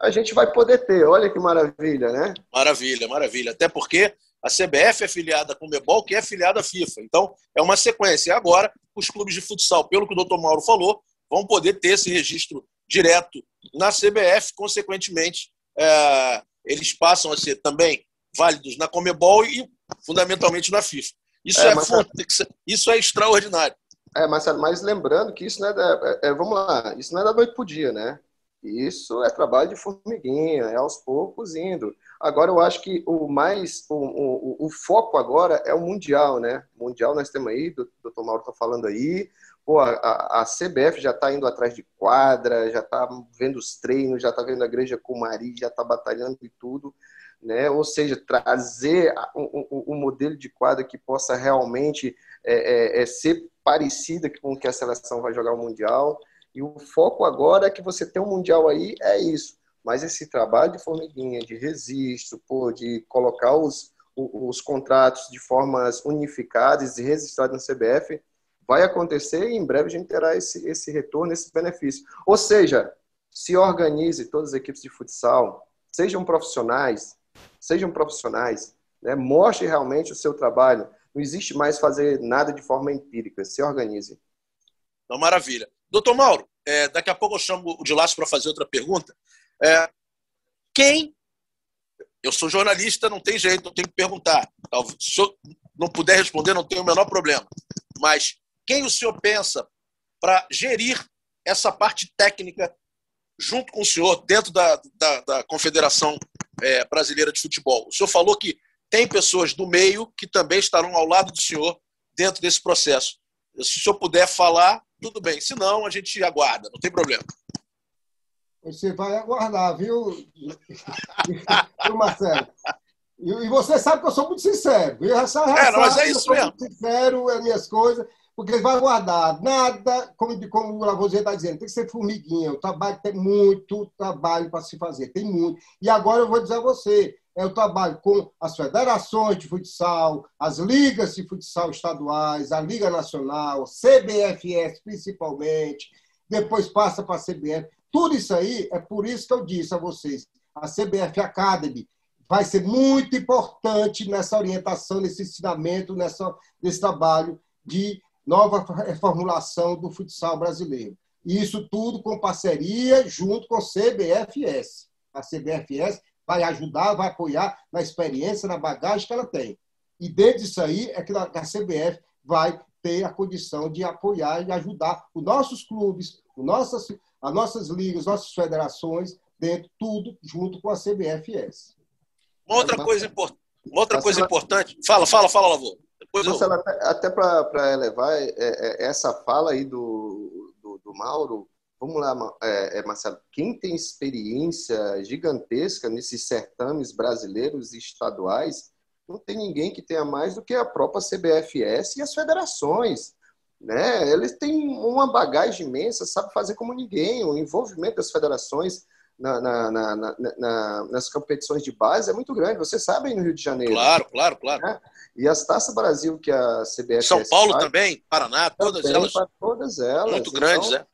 Speaker 5: a gente vai poder ter. Olha que maravilha, né?
Speaker 2: Maravilha, maravilha. Até porque a CBF é filiada com o Mebol, que é filiada à FIFA. Então, é uma sequência. E agora, os clubes de futsal, pelo que o doutor Mauro falou, vão poder ter esse registro direto na CBF, consequentemente, é, eles passam a ser também válidos na Comebol e, fundamentalmente, na FIFA. Isso é, é, isso é extraordinário.
Speaker 5: É, Marcelo, mas lembrando que isso não é, da, é, é, vamos lá, isso não é da noite para o dia, né? Isso é trabalho de formiguinha, é aos poucos indo. Agora eu acho que o mais, o, o, o foco agora é o Mundial, né? O mundial nós temos aí, o doutor Mauro está falando aí, pô, a, a CBF já está indo atrás de quadra, já está vendo os treinos, já está vendo a igreja com o Mari, já está batalhando e tudo, né? Ou seja, trazer um, um, um modelo de quadra que possa realmente é, é, é ser parecida com que a seleção vai jogar o Mundial. E o foco agora é que você tem um Mundial aí, é isso. Mas esse trabalho de formiguinha, de registro, pô, de colocar os, os, contratos de formas unificadas e registradas na CBF, vai acontecer e em breve a gente terá esse, esse retorno, esse benefício. Ou seja, se organize todas as equipes de futsal, sejam profissionais, sejam profissionais, né? mostre realmente o seu trabalho, não existe mais fazer nada de forma empírica. Se organize.
Speaker 2: Então, maravilha. Doutor Mauro, é, daqui a pouco eu chamo o Laço para fazer outra pergunta. É, quem. Eu sou jornalista, não tem jeito, eu tenho que perguntar. Se eu não puder responder, não tem o menor problema. Mas quem o senhor pensa para gerir essa parte técnica junto com o senhor dentro da, da, da Confederação é, Brasileira de Futebol? O senhor falou que tem pessoas do meio que também estarão ao lado do senhor dentro desse processo. Se o senhor puder falar, tudo bem. Se não, a gente aguarda, não tem problema.
Speaker 4: Você vai aguardar, viu, (laughs) Marcelo? E você sabe que eu sou muito sincero.
Speaker 2: É, mas é isso mesmo.
Speaker 4: Muito sincero, é minhas coisas, porque ele vai aguardar. Nada, como, como o Lavoisier está dizendo, tem que ser formiguinha. O trabalho tem muito trabalho para se fazer, tem muito. E agora eu vou dizer a você, é o trabalho com as federações de futsal, as ligas de futsal estaduais, a Liga Nacional, CBFS principalmente, depois passa para a CBF. Tudo isso aí, é por isso que eu disse a vocês, a CBF Academy vai ser muito importante nessa orientação, nesse ensinamento, nessa, nesse trabalho de nova reformulação do futsal brasileiro. E isso tudo com parceria junto com a CBFS. A CBFS vai ajudar, vai apoiar na experiência, na bagagem que ela tem. E dentro disso aí é que a CBF vai ter a condição de apoiar e ajudar os nossos clubes, os nossos, as nossas ligas, nossas federações, dentro, tudo junto com a CBFS.
Speaker 2: Uma outra coisa, import... Uma outra coisa importante. Fala, fala, fala, Lavô.
Speaker 5: Marcelo, eu... até, até para elevar é, é, essa fala aí do, do, do Mauro, vamos lá, é, é, Marcelo, quem tem experiência gigantesca nesses certames brasileiros e estaduais, não tem ninguém que tenha mais do que a própria CBFS e as federações. Né? Eles têm uma bagagem imensa, sabe fazer como ninguém. O envolvimento das federações na, na, na, nas competições de base é muito grande. Você sabe aí no Rio de Janeiro.
Speaker 2: Claro, claro, claro. Né?
Speaker 5: E as Taças Brasil que a CBF
Speaker 2: São Paulo faz, também, Paraná, todas
Speaker 5: também,
Speaker 2: elas.
Speaker 5: Todas elas.
Speaker 2: Muito grandes, então, é.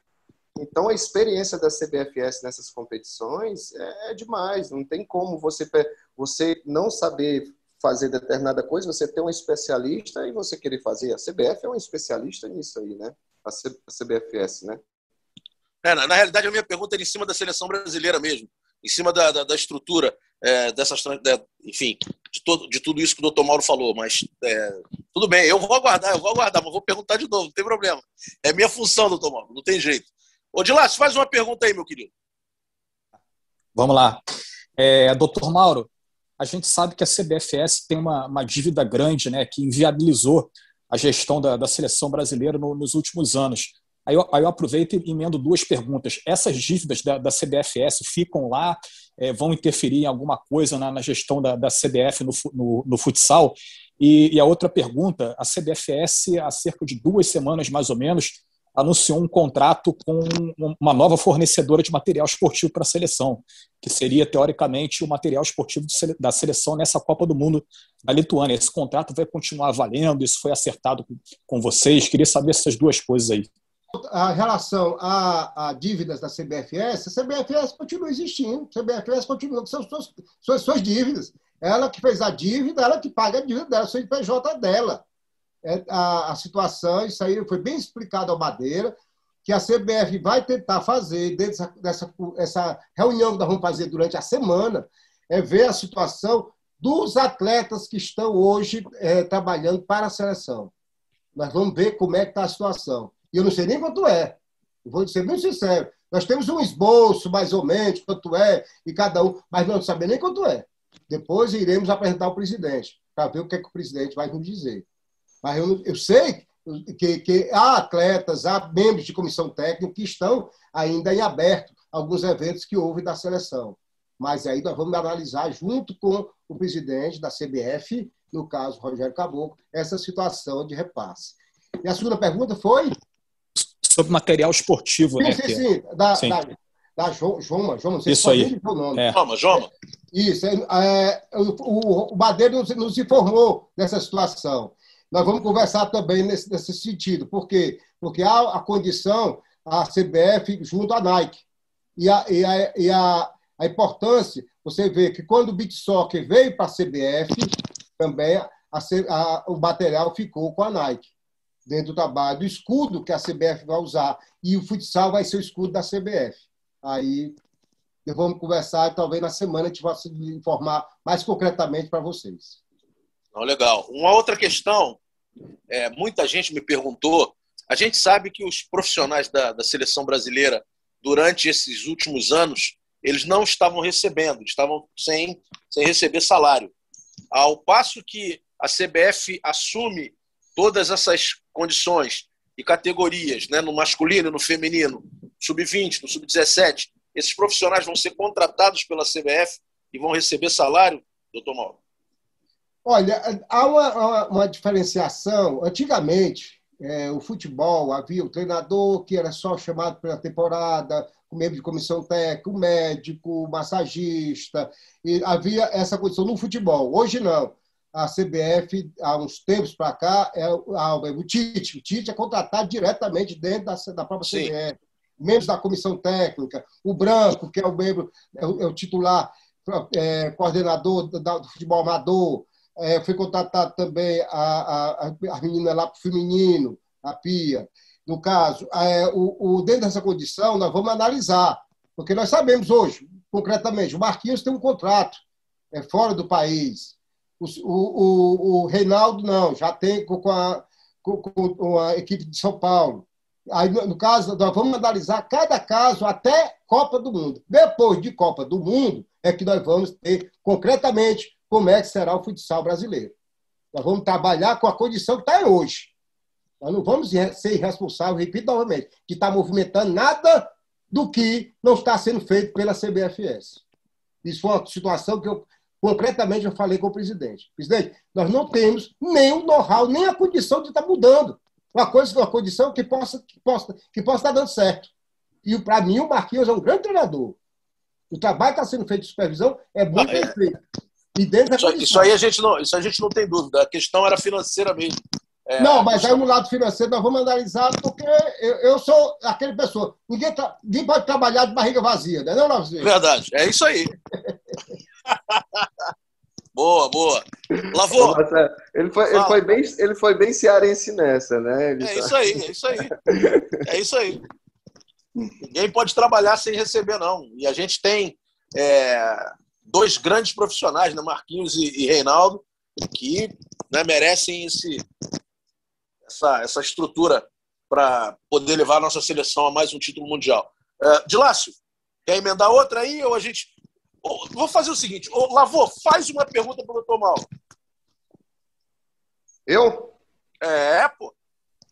Speaker 5: Então a experiência da CBFS nessas competições é, é demais. Não tem como você você não saber fazer determinada coisa, você ter um especialista e você querer fazer. A CBF é um especialista nisso aí, né? A CBFS, né?
Speaker 2: É, na, na, realidade, a minha pergunta era em cima da seleção brasileira mesmo, em cima da, da, da estrutura é, dessas, de, enfim, de, todo, de tudo isso que o doutor Mauro falou. Mas é, tudo bem, eu vou aguardar, eu vou aguardar, mas vou perguntar de novo, não tem problema. É minha função, doutor Mauro, não tem jeito. Ô, Dilácio, faz uma pergunta aí, meu querido.
Speaker 3: Vamos lá. É, doutor Mauro, a gente sabe que a CBFS tem uma, uma dívida grande, né, que inviabilizou a gestão da, da seleção brasileira no, nos últimos anos. Aí eu, aí eu, aproveito e emendo duas perguntas. Essas dívidas da, da CBFS ficam lá, é, vão interferir em alguma coisa na, na gestão da, da CBF no, no, no futsal? E, e, a outra pergunta, a CBFS, há cerca de duas semanas mais ou menos, anunciou um contrato com uma nova fornecedora de material esportivo para a seleção, que seria, teoricamente, o material esportivo da seleção nessa Copa do Mundo da Lituânia. Esse contrato vai continuar valendo, isso foi acertado com vocês. Queria saber essas duas coisas aí.
Speaker 4: A relação a, a dívidas da CBFS, a CBFS continua existindo, a CBFS continua com suas, suas, suas dívidas. Ela que fez a dívida, ela que paga a dívida dela, o CNPJ dela é, a, a situação, isso aí foi bem explicado ao Madeira, que a CBF vai tentar fazer, dentro dessa, dessa reunião que nós vamos fazer durante a semana, é ver a situação dos atletas que estão hoje é, trabalhando para a seleção. Nós vamos ver como é que está a situação. E eu não sei nem quanto é. vou ser bem sincero. Nós temos um esboço, mais ou menos, quanto é, e cada um, mas não sabemos nem quanto é. Depois iremos apresentar ao presidente, para ver o que, é que o presidente vai nos dizer. Mas eu, eu sei que, que, há atletas, há membros de comissão técnica que estão ainda em aberto alguns eventos que houve da seleção. Mas aí nós vamos analisar, junto com o presidente da CBF, no caso, Rogério Caboclo, essa situação de repasse. E a segunda pergunta foi?
Speaker 3: Sobre material esportivo,
Speaker 4: sim,
Speaker 3: né?
Speaker 4: Sim, sim, da, sim. da, da Joma, Joma, não
Speaker 3: sei Isso aí.
Speaker 2: O nome. É. Joma, Joma.
Speaker 4: Isso, é, é, o, o Madeira nos, nos informou dessa situação. Nós vamos conversar também nesse, nesse sentido. Por quê? Porque há a condição, a CBF junto à Nike. E a, e a, e a, a importância, você vê que quando o Beat Soccer veio para a CBF, também a, a, o material ficou com a Nike. Dentro do trabalho, do escudo que a CBF vai usar. E o futsal vai ser o escudo da CBF. Aí vamos conversar talvez na semana a gente possa informar mais concretamente para vocês.
Speaker 2: Legal. Uma outra questão é, muita gente me perguntou. A gente sabe que os profissionais da, da seleção brasileira, durante esses últimos anos, eles não estavam recebendo, estavam sem, sem receber salário. Ao passo que a CBF assume todas essas condições e categorias, né, no masculino, no feminino, sub-20, no sub-17, esses profissionais vão ser contratados pela CBF e vão receber salário, doutor Mauro?
Speaker 4: Olha, há uma, uma diferenciação. Antigamente, é, o futebol havia o treinador que era só chamado pela temporada, o membro de comissão técnica, o médico, o massagista, e havia essa condição no futebol. Hoje não. A CBF, há uns tempos para cá, é, o Tite. O Tite é contratado diretamente dentro da, da própria Sim. CBF. Membros da comissão técnica, o Branco, que é o membro, é o, é o titular, é, coordenador do, do futebol amador, é, foi contratado também a, a, a menina lá para o feminino, a Pia. No caso, é, o, o, dentro dessa condição, nós vamos analisar, porque nós sabemos hoje, concretamente, o Marquinhos tem um contrato é, fora do país. O, o, o, Reinaldo não, já tem com a, com, a equipe de São Paulo. Aí, no caso, nós vamos analisar cada caso até Copa do Mundo. Depois de Copa do Mundo, é que nós vamos ter concretamente como é que será o futsal brasileiro. Nós vamos trabalhar com a condição que está hoje. Nós não vamos ser irresponsáveis, repito novamente, de estar tá movimentando nada do que não está sendo feito pela CBFS. Isso foi uma situação que eu, concretamente, eu falei com o presidente. Presidente, nós não temos nem o know-how, nem a condição de estar mudando. Uma coisa, uma condição que possa, que possa, que possa estar dando certo. E, para mim, o Marquinhos é um grande treinador. O trabalho que está sendo feito de supervisão é muito ah, é. feito.
Speaker 2: E dentro isso, isso, aí a gente não, isso a gente não tem dúvida. A questão era financeira mesmo.
Speaker 4: É, não, mas aí no lado financeiro nós vamos analisar, porque eu, eu sou aquele pessoa. Ninguém, tra, ninguém pode trabalhar de barriga vazia, não é, não,
Speaker 2: Verdade, é isso aí. (laughs) (laughs) boa, boa. Lavou.
Speaker 5: Ele foi, ele, foi bem, ele foi bem cearense nessa, né?
Speaker 2: Ele é tá... isso aí, é isso aí. É isso aí. Ninguém pode trabalhar sem receber, não. E a gente tem é, dois grandes profissionais, né, Marquinhos e, e Reinaldo, que né, merecem esse, essa, essa estrutura para poder levar a nossa seleção a mais um título mundial. Uh, Dilácio, quer emendar outra aí ou a gente. Vou fazer o seguinte: Lavô, faz uma pergunta para o doutor Mauro.
Speaker 5: Eu?
Speaker 2: É, pô.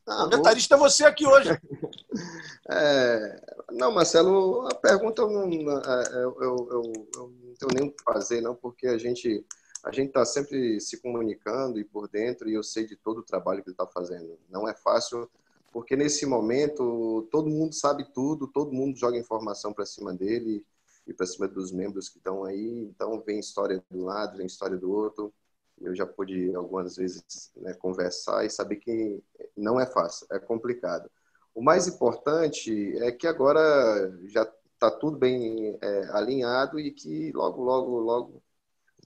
Speaker 2: Ah, o comentarista é você aqui hoje. (laughs)
Speaker 5: é, não, Marcelo, a pergunta eu, é, eu, eu, eu, eu não tenho nem o que fazer, não, porque a gente a gente está sempre se comunicando e por dentro, e eu sei de todo o trabalho que ele está fazendo. Não é fácil, porque nesse momento todo mundo sabe tudo, todo mundo joga informação para cima dele e para cima dos membros que estão aí. Então, vem história do lado, vem história do outro. Eu já pude algumas vezes né, conversar e saber que não é fácil, é complicado. O mais importante é que agora já está tudo bem é, alinhado e que logo, logo, logo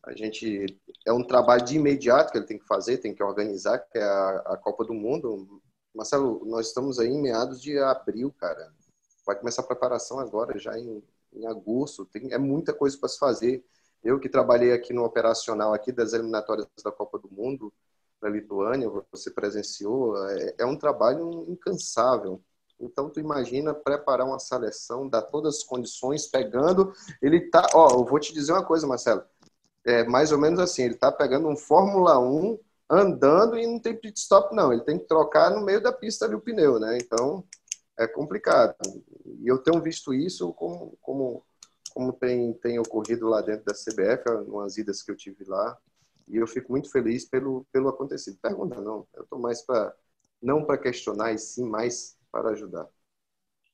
Speaker 5: a gente é um trabalho de imediato que ele tem que fazer, tem que organizar, que é a, a Copa do Mundo. Marcelo, nós estamos aí em meados de abril, cara. Vai começar a preparação agora, já em, em agosto. Tem, é muita coisa para se fazer. Eu que trabalhei aqui no operacional aqui das eliminatórias da Copa do Mundo da Lituânia, você presenciou, é, é um trabalho incansável. Então, tu imagina preparar uma seleção, dar todas as condições, pegando. Ele tá. Ó, eu vou te dizer uma coisa, Marcelo é mais ou menos assim, ele está pegando um Fórmula 1 andando e não tem pit stop não, ele tem que trocar no meio da pista ali o pneu, né? Então é complicado. E eu tenho visto isso como, como, como tem, tem ocorrido lá dentro da CBF, umas idas que eu tive lá, e eu fico muito feliz pelo, pelo acontecido. Pergunta não, eu estou mais para, não para questionar, e sim mais para ajudar.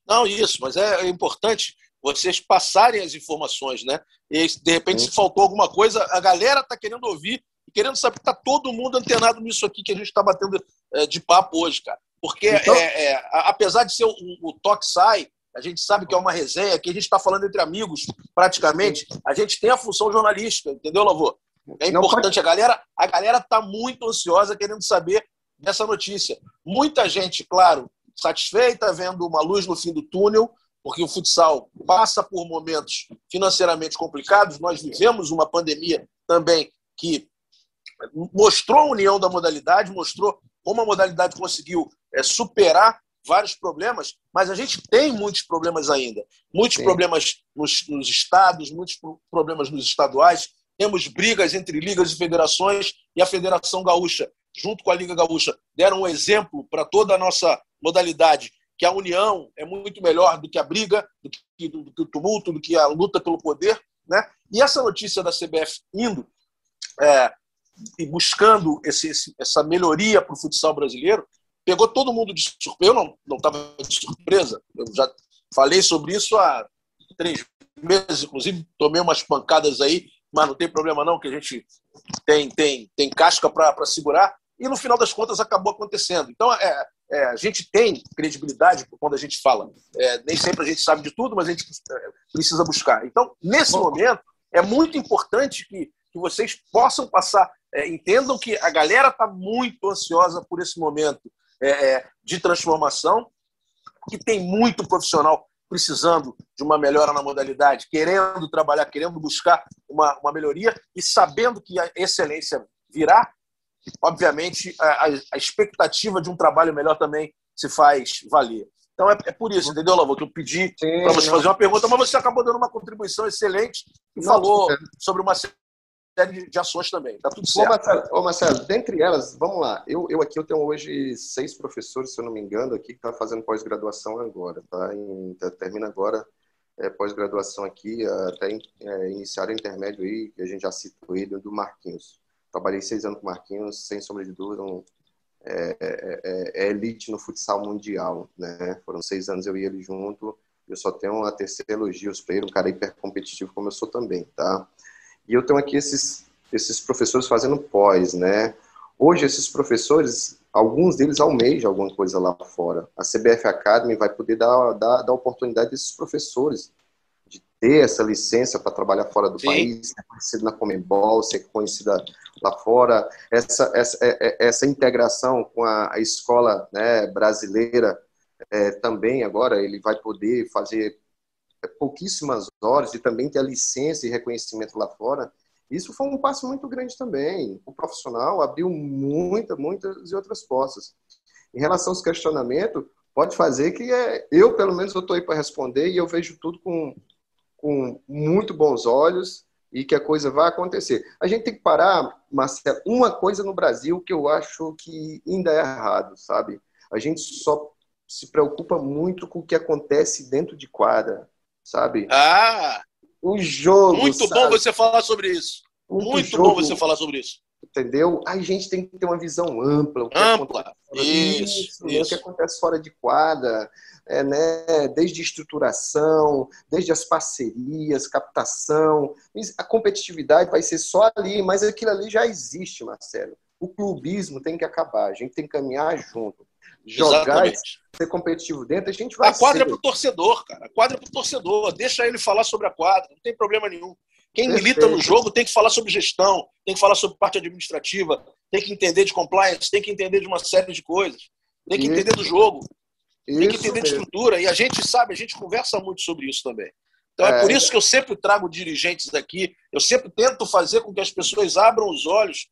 Speaker 2: Não, isso, mas é importante vocês passarem as informações, né? E de repente, se faltou alguma coisa, a galera está querendo ouvir e querendo saber que está todo mundo antenado nisso aqui que a gente está batendo é, de papo hoje, cara. Porque, então... é, é, apesar de ser o, o toque sai, a gente sabe que é uma resenha, que a gente está falando entre amigos, praticamente. A gente tem a função jornalística, entendeu, Lavô? É importante. A galera a galera está muito ansiosa querendo saber dessa notícia. Muita gente, claro, satisfeita, vendo uma luz no fim do túnel, porque o futsal passa por momentos financeiramente complicados. Nós vivemos uma pandemia também que mostrou a união da modalidade, mostrou como a modalidade conseguiu é, superar vários problemas, mas a gente tem muitos problemas ainda. Muitos Sim. problemas nos, nos estados, muitos problemas nos estaduais. Temos brigas entre ligas e federações, e a Federação Gaúcha, junto com a Liga Gaúcha, deram um exemplo para toda a nossa modalidade que a união é muito melhor do que a briga, do que, do, do que o tumulto, do que a luta pelo poder. Né? E essa notícia da CBF indo é, e buscando esse, esse, essa melhoria para o futsal brasileiro pegou todo mundo de surpresa. Eu não estava de surpresa, eu já falei sobre isso há três meses, inclusive tomei umas pancadas aí, mas não tem problema não, que a gente tem, tem, tem casca para segurar. E no final das contas acabou acontecendo. Então, é, é, a gente tem credibilidade quando a gente fala. É, nem sempre a gente sabe de tudo, mas a gente é, precisa buscar. Então, nesse momento, é muito importante que, que vocês possam passar, é, entendam que a galera está muito ansiosa por esse momento é, é, de transformação, que tem muito profissional precisando de uma melhora na modalidade, querendo trabalhar, querendo buscar uma, uma melhoria e sabendo que a excelência virá, obviamente, a, a, expectativa de um trabalho melhor também se faz valer. Então é, é por isso, entendeu, Lavô, que eu pedi para você fazer uma pergunta, mas você acabou dando uma contribuição excelente e não, falou sobre uma série de, de, ações também. Tá tudo certo. Ô
Speaker 5: Marcelo, ô Marcelo, dentre elas, vamos lá. Eu, eu aqui eu tenho hoje seis professores, se eu não me engano, aqui que estão tá fazendo pós-graduação agora, tá? Em, tá, termina agora é, pós-graduação aqui, até é, iniciar o intermédio aí, que a gente já citou ele, do Marquinhos. Trabalhei seis anos com o Marquinhos, sem sombra de dúvida, um, é, é, é, é, elite no futsal mundial, né? Foram seis anos eu e ele junto. Eu só tenho a terceira elogios para ele, um cara hiper competitivo como eu sou também, tá? E eu tenho aqui esses esses professores fazendo pós, né? Hoje esses professores, alguns deles almejam alguma coisa lá fora. A CBF Academy vai poder dar, dar, dar oportunidade desses professores de ter essa licença para trabalhar fora do Sim. país, ser conhecido na Comembol, ser conhecida lá fora, essa, essa, é, é, essa integração com a, a escola né, brasileira é, também agora ele vai poder fazer pouquíssimas horas e também ter a licença e reconhecimento lá fora. Isso foi um passo muito grande também. O profissional abriu muitas, muitas e outras portas. Em relação aos questionamentos, pode fazer que é, eu, pelo menos, estou aí para responder e eu vejo tudo com, com muito bons olhos e que a coisa vai acontecer. A gente tem que parar, Marcelo, uma coisa no Brasil que eu acho que ainda é errado, sabe? A gente só se preocupa muito com o que acontece dentro de quadra, sabe?
Speaker 2: Ah!
Speaker 5: o jogo.
Speaker 2: Muito sabe? bom você falar sobre isso. Muito, Muito bom você falar sobre isso.
Speaker 5: Entendeu? A gente tem que ter uma visão ampla.
Speaker 2: ampla. Isso, isso,
Speaker 5: isso. O que acontece fora de quadra, é, né? desde estruturação, desde as parcerias, captação. A competitividade vai ser só ali, mas aquilo ali já existe, Marcelo. O clubismo tem que acabar, a gente tem que caminhar junto jogar e ser competitivo dentro, a gente vai
Speaker 2: A quadra ser. é pro torcedor, cara. A quadra é pro torcedor. Deixa ele falar sobre a quadra, não tem problema nenhum. Quem Perfeito. milita no jogo tem que falar sobre gestão, tem que falar sobre parte administrativa, tem que entender de compliance, tem que entender de uma série de coisas, tem que isso. entender do jogo, isso tem que entender mesmo. de estrutura. E a gente sabe, a gente conversa muito sobre isso também. Então é, é por isso que eu sempre trago dirigentes aqui, eu sempre tento fazer com que as pessoas abram os olhos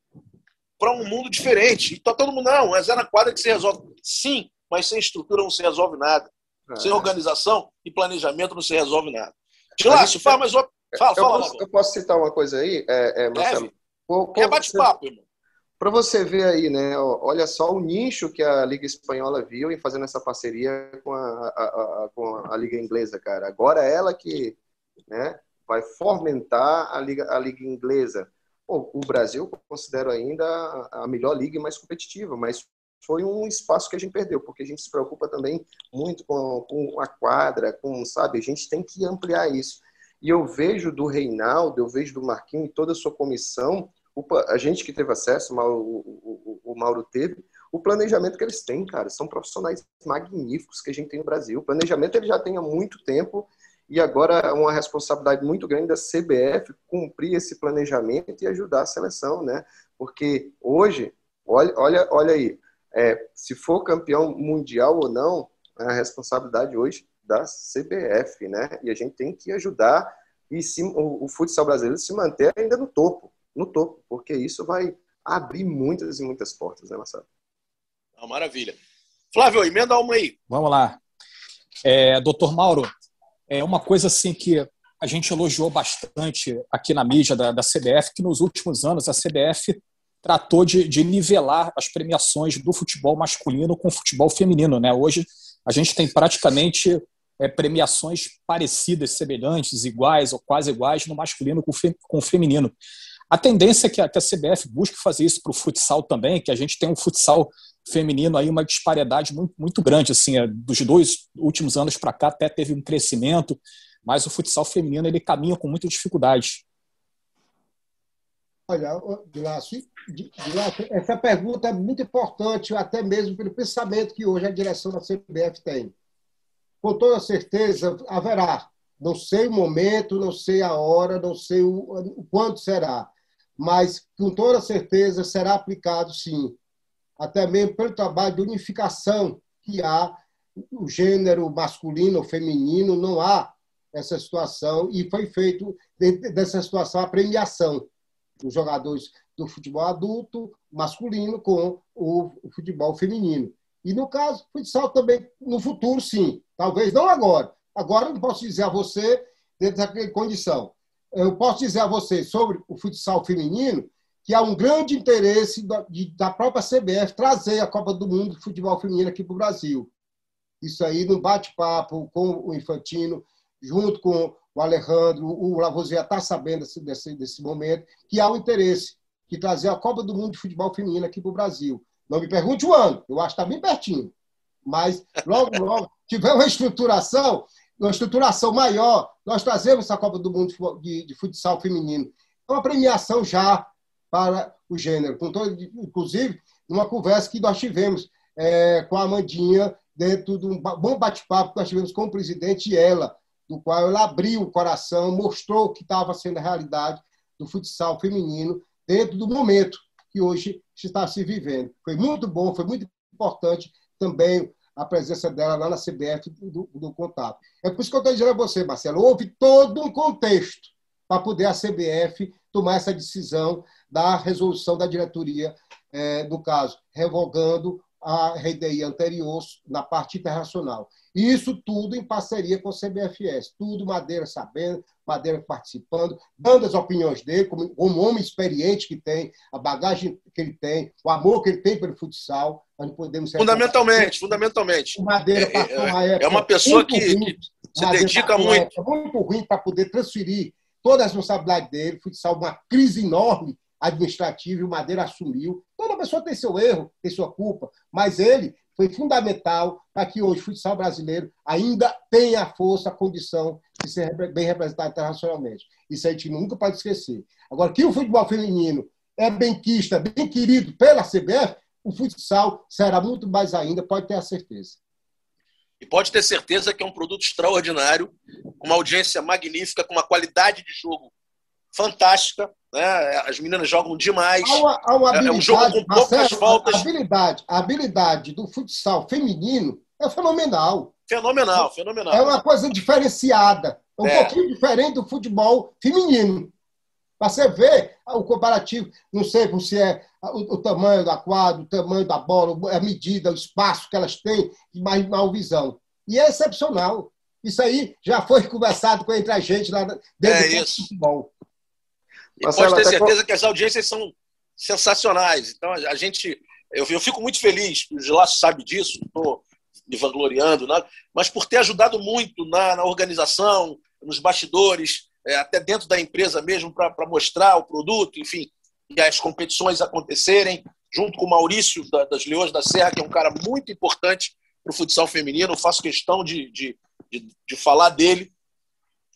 Speaker 2: para um mundo diferente. E tá todo mundo, não, mas é na quadra que se resolve. Sim, mas sem estrutura não se resolve nada. É. Sem organização e planejamento não se resolve nada. Tilácio, fala mais uma. Fala,
Speaker 5: eu
Speaker 2: fala.
Speaker 5: Posso, eu posso citar uma coisa aí, é, é, Marcelo?
Speaker 2: É bate-papo, irmão.
Speaker 5: Para você ver aí, né? Olha só o nicho que a Liga Espanhola viu em fazendo essa parceria com a, a, a, com a Liga Inglesa, cara. Agora é ela que né, vai fomentar a Liga, a Liga Inglesa o Brasil considero ainda a melhor liga e mais competitiva, mas foi um espaço que a gente perdeu, porque a gente se preocupa também muito com, com a quadra, com, sabe, a gente tem que ampliar isso. E eu vejo do Reinaldo, eu vejo do Marquinhos e toda a sua comissão, a gente que teve acesso, o, o, o, Mauro teve, o planejamento que eles têm, cara, são profissionais magníficos que a gente tem no Brasil. O planejamento ele já tem há muito tempo e agora é uma responsabilidade muito grande da CBF cumprir esse planejamento e ajudar a seleção, né? Porque hoje, olha, olha, olha aí, é, se for campeão mundial ou não, é a responsabilidade hoje da CBF, né? E a gente tem que ajudar e se, o, o futsal brasileiro se manter ainda no topo, no topo, porque isso vai abrir muitas e muitas portas, né, Marcelo?
Speaker 2: Ah, maravilha. Flávio, emenda uma aí.
Speaker 3: Vamos lá. É, doutor Mauro, é uma coisa assim que a gente elogiou bastante aqui na mídia da, da CBF, que nos últimos anos a CBF tratou de, de, nivelar as premiações do futebol masculino com o futebol feminino. Né? Hoje a gente tem praticamente é, premiações parecidas, semelhantes, iguais ou quase iguais no masculino com, fe, com o feminino. A tendência é que a, que a CBF busque fazer isso para o futsal também, que a gente tem um futsal feminino aí uma disparidade muito, muito grande. Assim, é, dos dois últimos anos para cá até teve um crescimento, mas o futsal feminino ele caminha com muita dificuldade.
Speaker 4: Olha, Dilácio, essa pergunta é muito importante, até mesmo pelo pensamento que hoje a direção da CBF tem. Com toda certeza haverá. Não sei o momento, não sei a hora, não sei o, o quanto será, mas com toda certeza será aplicado sim até mesmo pelo trabalho de unificação que há, o gênero masculino ou feminino, não há essa situação, e foi feito dessa situação a premiação dos jogadores do futebol adulto masculino com o futebol feminino. E no caso, futsal também, no futuro, sim. Talvez não agora. Agora não posso dizer a você, dentro daquela condição. Eu posso dizer a você sobre o futsal feminino que há um grande interesse da própria CBF trazer a Copa do Mundo de futebol feminino aqui para o Brasil. Isso aí, no bate-papo com o Infantino, junto com o Alejandro, o Lavoisier está sabendo desse, desse, desse momento, que há um interesse de trazer a Copa do Mundo de futebol feminino aqui para o Brasil. Não me pergunte o ano, eu acho que está bem pertinho. Mas logo, logo, tiver uma estruturação, uma estruturação maior, nós trazemos essa Copa do Mundo de, de futsal feminino. É uma premiação já para o gênero. inclusive, numa conversa que nós tivemos é, com a Amandinha, dentro de um bom bate-papo que nós tivemos com o presidente e ela, do qual ela abriu o coração, mostrou o que estava sendo a realidade do futsal feminino dentro do momento que hoje está se vivendo. Foi muito bom, foi muito importante também a presença dela lá na CBF do, do contato. É por isso que eu estou dizendo a você, Marcelo, houve todo um contexto para poder a CBF tomar essa decisão da resolução da diretoria, é, no caso, revogando a RDI anterior na parte internacional. Isso tudo em parceria com o CBFS, tudo Madeira sabendo, Madeira participando, dando as opiniões dele, como, como homem experiente que tem, a bagagem que ele tem, o amor que ele tem pelo futsal. Nós podemos
Speaker 2: fundamentalmente, fundamentalmente.
Speaker 4: O Madeira é,
Speaker 2: passou é, uma época. É uma pessoa que, que se dedica muito.
Speaker 4: muito ruim para poder transferir toda a responsabilidade dele, futsal, uma crise enorme administrativa, e o Madeira assumiu. Toda pessoa tem seu erro, tem sua culpa, mas ele foi fundamental para que hoje o futsal brasileiro ainda tenha a força, a condição de ser bem representado internacionalmente. Isso a gente nunca pode esquecer. Agora, que o futebol feminino é bem quista, bem querido pela CBF, o futsal será muito mais ainda, pode ter a certeza.
Speaker 2: E pode ter certeza que é um produto extraordinário, com uma audiência magnífica, com uma qualidade de jogo fantástica. Né? As meninas jogam demais. Há
Speaker 4: uma, há uma é um jogo com poucas Marcelo, faltas. A habilidade, a habilidade do futsal feminino é fenomenal.
Speaker 2: Fenomenal, fenomenal.
Speaker 4: É uma coisa diferenciada. É um é. pouquinho diferente do futebol feminino. Para você ver o comparativo, não sei se é o, o, tamanho da quadra, o tamanho da bola, a medida, o espaço que elas têm, mais mal visão. E é excepcional. Isso aí já foi conversado com entre a gente lá dentro
Speaker 2: é do futebol. E Marcelo, pode ter certeza que as audiências são sensacionais. Então, a gente. Eu, eu fico muito feliz, o Gilaço sabe disso, estou me vangloriando, né? mas por ter ajudado muito na, na organização, nos bastidores, é, até dentro da empresa mesmo, para mostrar o produto, enfim, as competições acontecerem, junto com o Maurício da, das Leões da Serra, que é um cara muito importante para o futsal feminino. Eu faço questão de, de, de, de falar dele,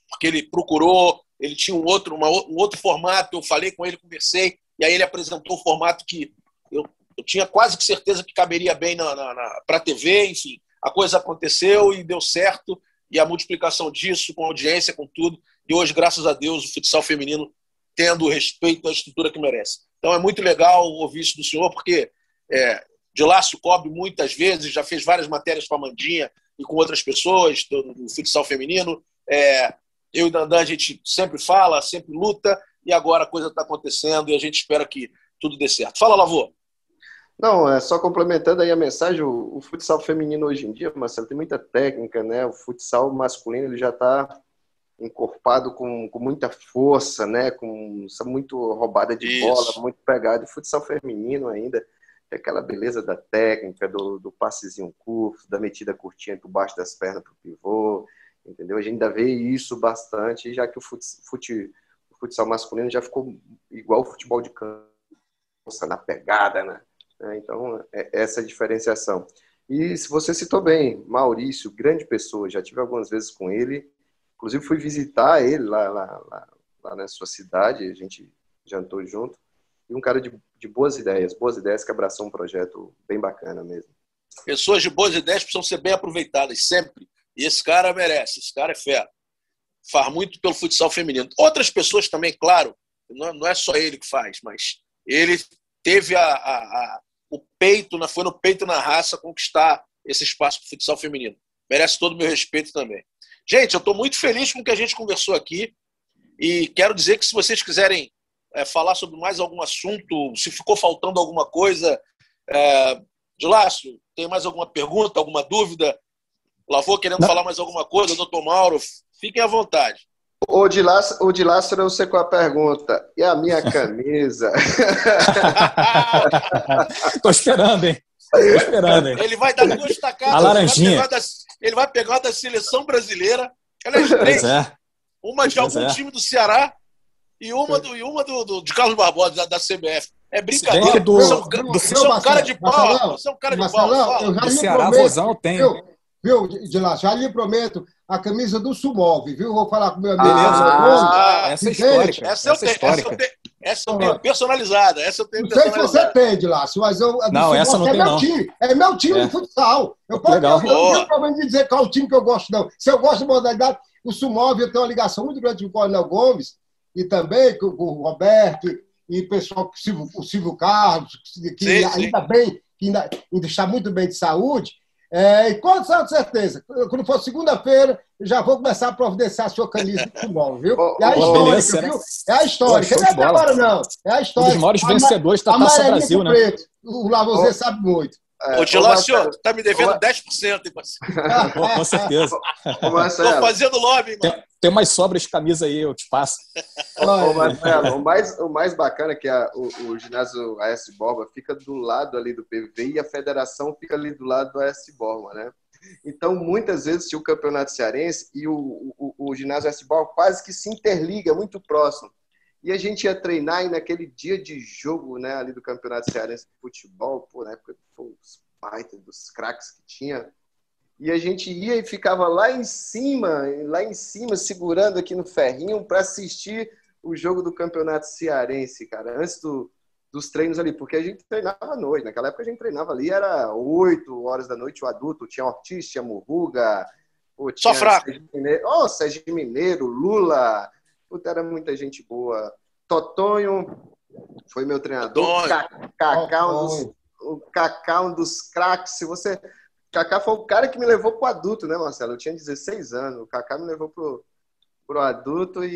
Speaker 2: porque ele procurou ele tinha um outro, uma, um outro formato, eu falei com ele, conversei, e aí ele apresentou um formato que eu, eu tinha quase que certeza que caberia bem na, na, na para a TV, enfim. A coisa aconteceu e deu certo, e a multiplicação disso, com audiência, com tudo, e hoje, graças a Deus, o futsal feminino tendo o respeito à estrutura que merece. Então é muito legal ouvir isso do senhor, porque é, de Lácio cobre muitas vezes, já fez várias matérias com a Mandinha e com outras pessoas do, do futsal feminino. É, eu e Dandan a gente sempre fala, sempre luta, e agora a coisa está acontecendo e a gente espera que tudo dê certo. Fala, Lavô.
Speaker 5: Não, é só complementando aí a mensagem, o, o, futsal feminino hoje em dia, Marcelo, tem muita técnica, né? O futsal masculino ele já está encorpado com, com muita força, né? Com muito roubada de Isso. bola, muito pegada. E futsal feminino ainda tem aquela beleza da técnica, do, do passezinho curto, da metida curtinha por baixo das pernas para o pivô, entendeu? A gente ainda vê isso bastante, já que o, fut, fut, o futsal masculino já ficou igual o futebol de campo, na pegada, né? É, então, é essa é diferenciação. E se você citou bem, Maurício, grande pessoa, já tive algumas vezes com ele, inclusive fui visitar ele lá, lá, lá, lá na sua cidade, a gente jantou junto, e um cara de, de boas ideias, boas ideias que abraçou um projeto bem bacana mesmo.
Speaker 2: Pessoas de boas ideias precisam ser bem aproveitadas sempre. E esse cara merece, esse cara é fera. Faz muito pelo futsal feminino. Outras pessoas também, claro, não é só ele que faz, mas ele teve a, a, a o peito, foi no peito na raça conquistar esse espaço para o futsal feminino. Merece todo o meu respeito também. Gente, eu estou muito feliz com o que a gente conversou aqui e quero dizer que se vocês quiserem é, falar sobre mais algum assunto, se ficou faltando alguma coisa, é, Lácio, tem mais alguma pergunta, alguma dúvida? Lavô querendo Não. falar mais alguma coisa, doutor Mauro? Fiquem à vontade.
Speaker 5: O de, Lázaro, o de Lázaro, eu sei qual a pergunta. E a minha camisa? (laughs)
Speaker 3: Tô esperando, hein? Tô esperando, hein?
Speaker 2: Ele vai dar duas tacadas.
Speaker 3: A laranjinha.
Speaker 2: Vai pegar da, ele vai pegar da seleção brasileira. Ela é três. É. Uma de algum é. time do Ceará e uma, do, e uma do, do de Carlos Barbosa, da, da CBF. É brincadeira. Do, você é um, do, um cara de pau. Você é um cara de pau.
Speaker 3: Eu já Ceará, Vozão tem.
Speaker 4: Viu, de lá, já lhe prometo a camisa do Sumov, viu? Vou falar com meu amigo.
Speaker 3: Ah, essa é histórica.
Speaker 2: Essa, essa, eu tenho, essa eu tenho personalizada. Essa eu tenho
Speaker 4: não sei se você tem, de lá, mas eu.
Speaker 3: Não, essa não
Speaker 4: é
Speaker 3: tem,
Speaker 4: meu
Speaker 3: não.
Speaker 4: Time, é meu time é. de futsal. Eu, posso, Legal. eu, eu não tenho problema de dizer qual o time que eu gosto, não. Se eu gosto de modalidade, o Sumov, eu tenho uma ligação muito grande com o Coronel Gomes e também com, com o Roberto e o pessoal, o Silvio, o Silvio Carlos, que sim, ainda sim. bem, que ainda, ainda está muito bem de saúde. É, e com certeza, quando for segunda-feira, já vou começar a providenciar a sua camisa de futebol, viu? É a histórica, beleza, viu? É a história. Não é de agora, não. É a história.
Speaker 3: Um dos maiores vencedores da Taça Brasil, né? Preto.
Speaker 4: O Lavozê sabe muito.
Speaker 2: É, Ô, Dilácio, tá me devendo ô, 10%, hein,
Speaker 3: parceiro? com certeza. (laughs)
Speaker 2: Estou fazendo lobby,
Speaker 3: mano. Tem, tem mais sobras de camisa aí, eu te passo.
Speaker 5: Ô, Marcelo, o mais, o mais bacana é que a, o, o ginásio AS Borba fica do lado ali do PV e a federação fica ali do lado do AS Borba, né? Então, muitas vezes, tinha o campeonato cearense e o, o, o ginásio AS Borba quase que se interliga, muito próximo. E a gente ia treinar e naquele dia de jogo, né, ali do Campeonato Cearense de Futebol, pô, na época os baita dos craques que tinha, e a gente ia e ficava lá em cima, lá em cima, segurando aqui no ferrinho para assistir o jogo do Campeonato Cearense, cara, antes do, dos treinos ali, porque a gente treinava à noite. Naquela época a gente treinava ali, era 8 horas da noite o adulto, tinha Ortiz, tinha Murruga,
Speaker 2: tinha Só fraco.
Speaker 5: Sérgio Mineiro, oh, Sérgio Mineiro, Lula, Puta, era muita gente boa. Totonho foi meu treinador. Cacá, um dos, o Cacá, um dos craques. Se você. Cacá foi o cara que me levou pro adulto, né, Marcelo? Eu tinha 16 anos. O Cacá me levou pro, pro adulto e,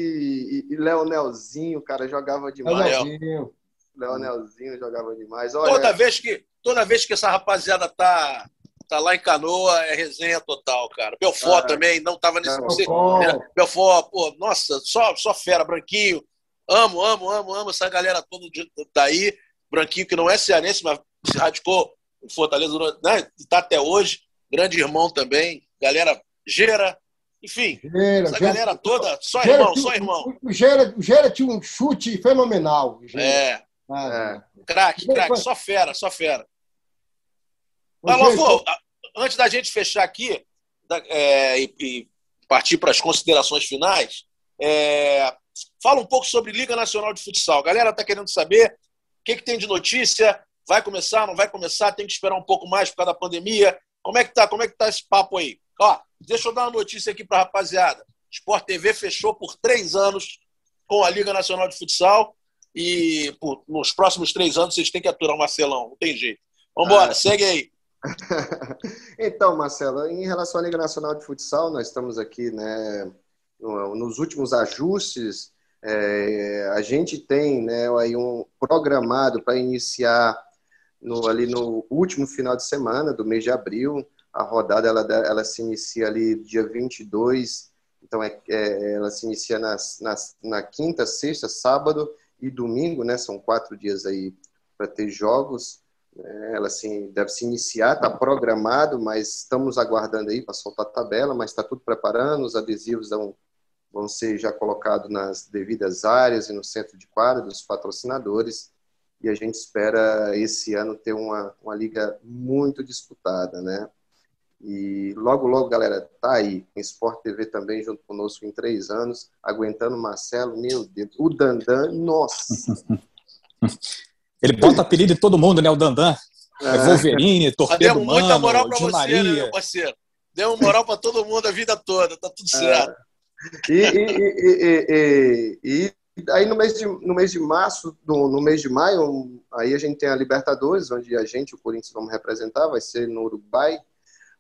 Speaker 5: e, e Leonelzinho, cara, jogava demais. Leonelzinho. Leonelzinho jogava demais.
Speaker 2: Olha, toda, vez que, toda vez que essa rapaziada tá tá lá em Canoa, é resenha total, cara. Belfort ah, também, não tava nesse. Belfort, Belfort pô, nossa, só, só fera, Branquinho. Amo, amo, amo, amo essa galera toda daí. Branquinho, que não é cearense, mas se radicou em Fortaleza, né? Tá até hoje. Grande irmão também. Galera Gera. Enfim, Gera, essa Gera, galera toda, só Gera irmão, tinha, só irmão.
Speaker 4: O Gera, o Gera tinha um chute fenomenal.
Speaker 2: É. Ah, é. Craque, craque, só fera, só fera. Alô, antes da gente fechar aqui é, e, e, partir para as considerações finais, é, fala um pouco sobre Liga Nacional de Futsal. A galera está querendo saber o que, que tem de notícia, vai começar, não vai começar, tem que esperar um pouco mais por causa da pandemia. Como é que tá? Como é que tá esse papo aí? Ó, deixa eu dar uma notícia aqui para a rapaziada. Sport TV fechou por três anos com a Liga Nacional de Futsal e pô, nos próximos três anos vocês têm que aturar o Marcelão, não tem jeito. Vamos embora, ah. segue aí. (laughs)
Speaker 5: então, Marcelo, em relação à Liga Nacional de Futsal, nós estamos aqui né, nos últimos ajustes. É, a gente tem né, aí um programado para iniciar no, ali no último final de semana do mês de abril. A rodada ela, ela se inicia ali dia 22, então é, é, ela se inicia nas, nas, na quinta, sexta, sábado e domingo, né? São quatro dias aí para ter jogos. É, ela assim, deve se iniciar, está programado, mas estamos aguardando aí para soltar a tabela, mas está tudo preparando, os adesivos vão, vão ser já colocados nas devidas áreas e no centro de quadra dos patrocinadores, e a gente espera esse ano ter uma, uma liga muito disputada, né? E logo, logo, galera, tá aí, em Sport TV também, junto conosco em três anos, aguentando o Marcelo, meu Deus, o Dandan, nossa! (laughs)
Speaker 3: Ele bota apelido de todo mundo, né? O Dandan. É, é Wolverine, Torpedo Mano, muita moral pra
Speaker 2: Di
Speaker 3: você, né, Maria. né, meu
Speaker 2: parceiro? Deu moral para todo mundo a vida toda, tá tudo é. certo.
Speaker 5: E, e, e, aí no mês de, no mês de março, no, no, mês de maio, aí a gente tem a Libertadores, onde a gente, o Corinthians, vamos representar, vai ser no Uruguai,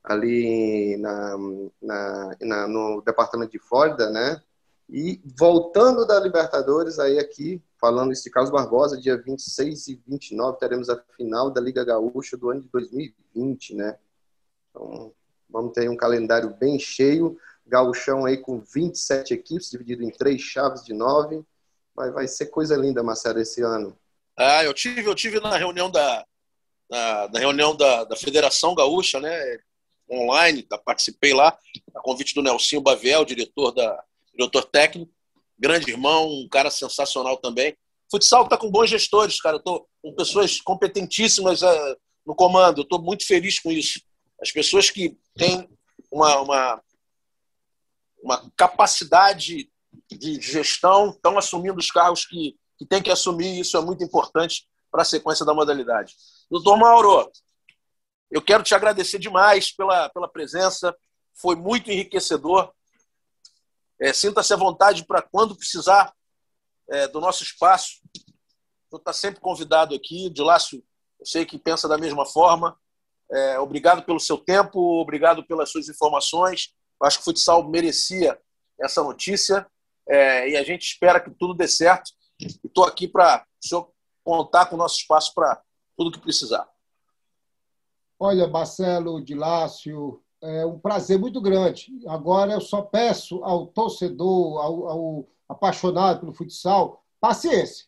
Speaker 5: ali na, na, na no departamento de Flórida, né? E voltando da Libertadores, aí aqui falando isso de Carlos Barbosa, dia 26 e 29 teremos a final da Liga Gaúcha do ano de 2020, né? Então, vamos ter um calendário bem cheio, gauchão aí com 27 equipes, dividido em três chaves de nove. Vai, vai ser coisa linda, Marcelo, esse ano.
Speaker 2: Ah, eu tive, eu tive na reunião da, na, na reunião da, da Federação Gaúcha, né? Online, tá, participei lá, a convite do Nelsinho Baviel, diretor da diretor técnico, grande irmão, um cara sensacional também. Futsal está com bons gestores, cara. Estou com pessoas competentíssimas uh, no comando. Estou muito feliz com isso. As pessoas que têm uma, uma, uma capacidade de gestão estão assumindo os cargos que, que têm que assumir. E isso é muito importante para a sequência da modalidade. Doutor Mauro, eu quero te agradecer demais pela, pela presença. Foi muito enriquecedor. É, Sinta-se à vontade para quando precisar é, do nosso espaço. Tu está sempre convidado aqui. De Lácio, eu sei que pensa da mesma forma. É, obrigado pelo seu tempo, obrigado pelas suas informações. Eu acho que o futsal merecia essa notícia é, e a gente espera que tudo dê certo. Estou aqui para o senhor contar com o nosso espaço para tudo que precisar.
Speaker 4: Olha, Marcelo, de Lácio, é um prazer muito grande. Agora eu só peço ao torcedor, ao, ao apaixonado pelo futsal, paciência.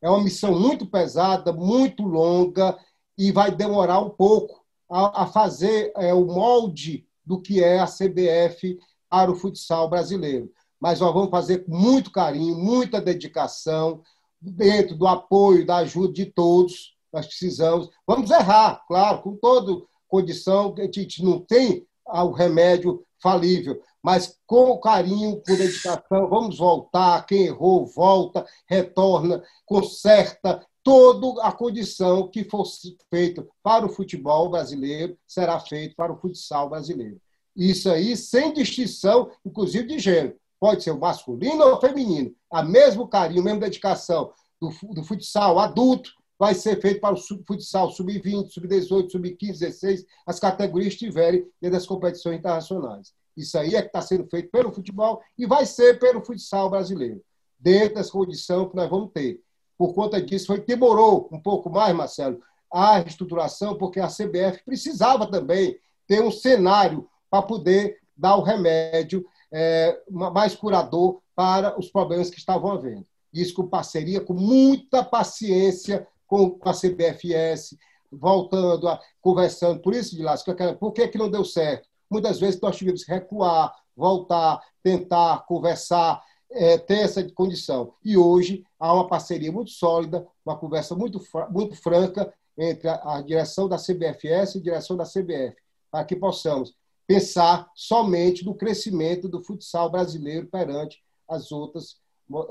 Speaker 4: É uma missão muito pesada, muito longa e vai demorar um pouco a, a fazer é, o molde do que é a CBF para o futsal brasileiro. Mas nós vamos fazer com muito carinho, muita dedicação, dentro do apoio, da ajuda de todos. Nós precisamos. Vamos errar, claro, com toda condição, a gente não tem o remédio falível, mas com carinho, com dedicação, vamos voltar. Quem errou, volta, retorna, conserta. Toda a condição que fosse feito para o futebol brasileiro será feito para o futsal brasileiro. Isso aí sem distinção, inclusive de gênero. Pode ser o masculino ou o feminino. A mesmo carinho, a mesma dedicação do, do futsal adulto vai ser feito para o futsal sub-20, sub-18, sub-15, 16, as categorias estiverem dentro das competições internacionais. Isso aí é que está sendo feito pelo futebol e vai ser pelo futsal brasileiro, dentro das condições que nós vamos ter. Por conta disso, foi demorou um pouco mais, Marcelo, a reestruturação, porque a CBF precisava também ter um cenário para poder dar o remédio é, mais curador para os problemas que estavam havendo. Isso com parceria, com muita paciência com a CBFS, voltando, a, conversando. Por isso, de lá, por que, que não deu certo? Muitas vezes nós tivemos que recuar, voltar, tentar, conversar, é, ter essa condição. E hoje há uma parceria muito sólida, uma conversa muito, muito franca entre a, a direção da CBFS e a direção da CBF, para que possamos pensar somente no crescimento do futsal brasileiro perante as outras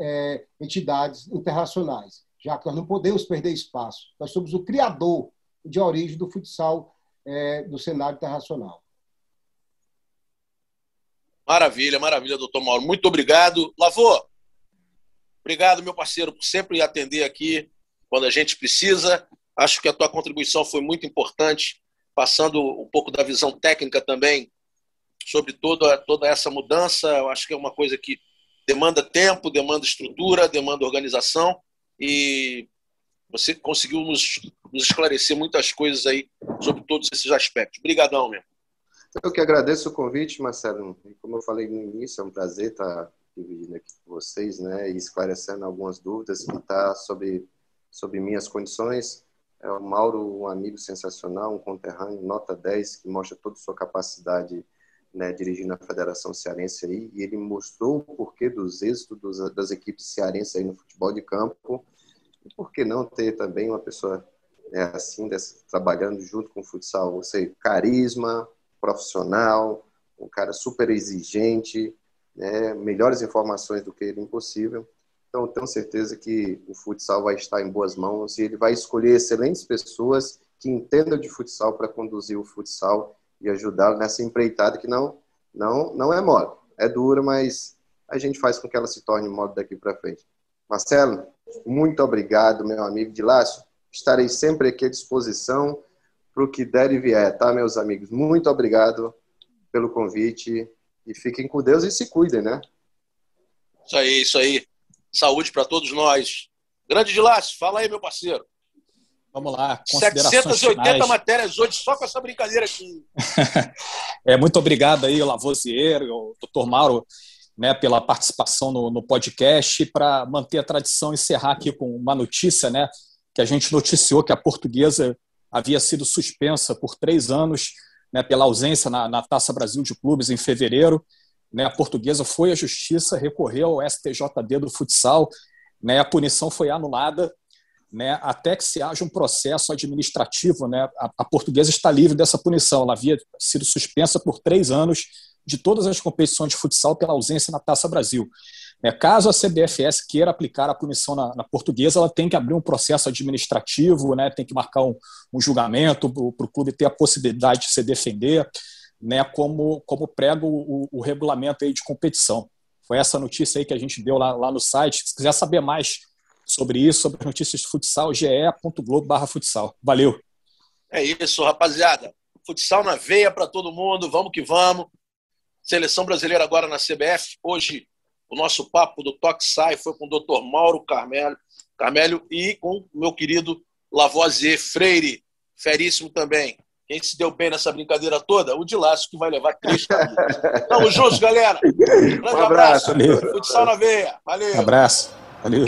Speaker 4: é, entidades internacionais já que nós não podemos perder espaço. Nós somos o criador de origem do futsal é, do cenário internacional.
Speaker 2: Maravilha, maravilha, doutor Mauro. Muito obrigado. Lavô, obrigado, meu parceiro, por sempre atender aqui quando a gente precisa. Acho que a tua contribuição foi muito importante, passando um pouco da visão técnica também sobre toda, toda essa mudança. Eu acho que é uma coisa que demanda tempo, demanda estrutura, demanda organização e você conseguiu nos, nos esclarecer muitas coisas aí sobre todos esses aspectos. Obrigadão, mesmo.
Speaker 5: Eu que agradeço o convite, Marcelo. Como eu falei no início, é um prazer estar dividindo aqui com vocês, né, e esclarecendo algumas dúvidas que tá sobre sobre minhas condições. É o Mauro, um amigo sensacional, um conterrâneo, nota 10, que mostra toda a sua capacidade né, dirigindo a Federação Cearense aí, e ele mostrou o porquê dos êxitos dos, das equipes cearenses aí no futebol de campo, e por que não ter também uma pessoa né, assim, dessa, trabalhando junto com o futsal, ou seja, carisma, profissional, um cara super exigente, né, melhores informações do que ele, impossível. Então, tenho certeza que o futsal vai estar em boas mãos e ele vai escolher excelentes pessoas que entendam de futsal para conduzir o futsal e ajudá-lo nessa empreitada que não, não, não é mole. É dura, mas a gente faz com que ela se torne mole daqui para frente. Marcelo, muito obrigado, meu amigo de Lácio. Estarei sempre aqui à disposição para o que der e vier, tá, meus amigos? Muito obrigado pelo convite e fiquem com Deus e se cuidem, né?
Speaker 2: Isso aí, isso aí. Saúde para todos nós. Grande de Lácio, fala aí, meu parceiro.
Speaker 3: Vamos lá.
Speaker 2: 780 finais. matérias hoje só com essa brincadeira aqui. (laughs)
Speaker 3: é, muito obrigado aí, Lavoisier, o doutor Mauro, né, pela participação no, no podcast. Para manter a tradição, encerrar aqui com uma notícia, né, que a gente noticiou que a portuguesa havia sido suspensa por três anos né, pela ausência na, na Taça Brasil de Clubes em fevereiro. Né, a portuguesa foi à justiça, recorreu ao STJD do futsal, né, a punição foi anulada né, até que se haja um processo administrativo. Né, a, a, portuguesa está livre dessa punição. Ela havia sido suspensa por três anos de todas as competições de futsal pela ausência na Taça Brasil. É, caso a CBFS queira aplicar a punição na, na, portuguesa, ela tem que abrir um processo administrativo, né, tem que marcar um, um julgamento para o clube ter a possibilidade de se defender, né, como, como prega o, o, regulamento aí de competição. Foi essa notícia aí que a gente deu lá, lá no site. Se quiser saber mais sobre isso, sobre as notícias de futsal, ge.globo futsal. Valeu.
Speaker 2: É isso, rapaziada. Futsal na veia para todo mundo, vamos que vamos. Seleção brasileira agora na CBF. Hoje, o nosso papo do Toque Sai foi com o Dr. Mauro Carmelo, Carmelo e com o meu querido Lavoisier Freire, feríssimo também. Quem se deu bem nessa brincadeira toda? O de laço que vai levar três caminhos. Tamo juntos, galera.
Speaker 3: Grande um abraço.
Speaker 2: abraço. Futsal na veia. Valeu.
Speaker 3: Um abraço. Valeu.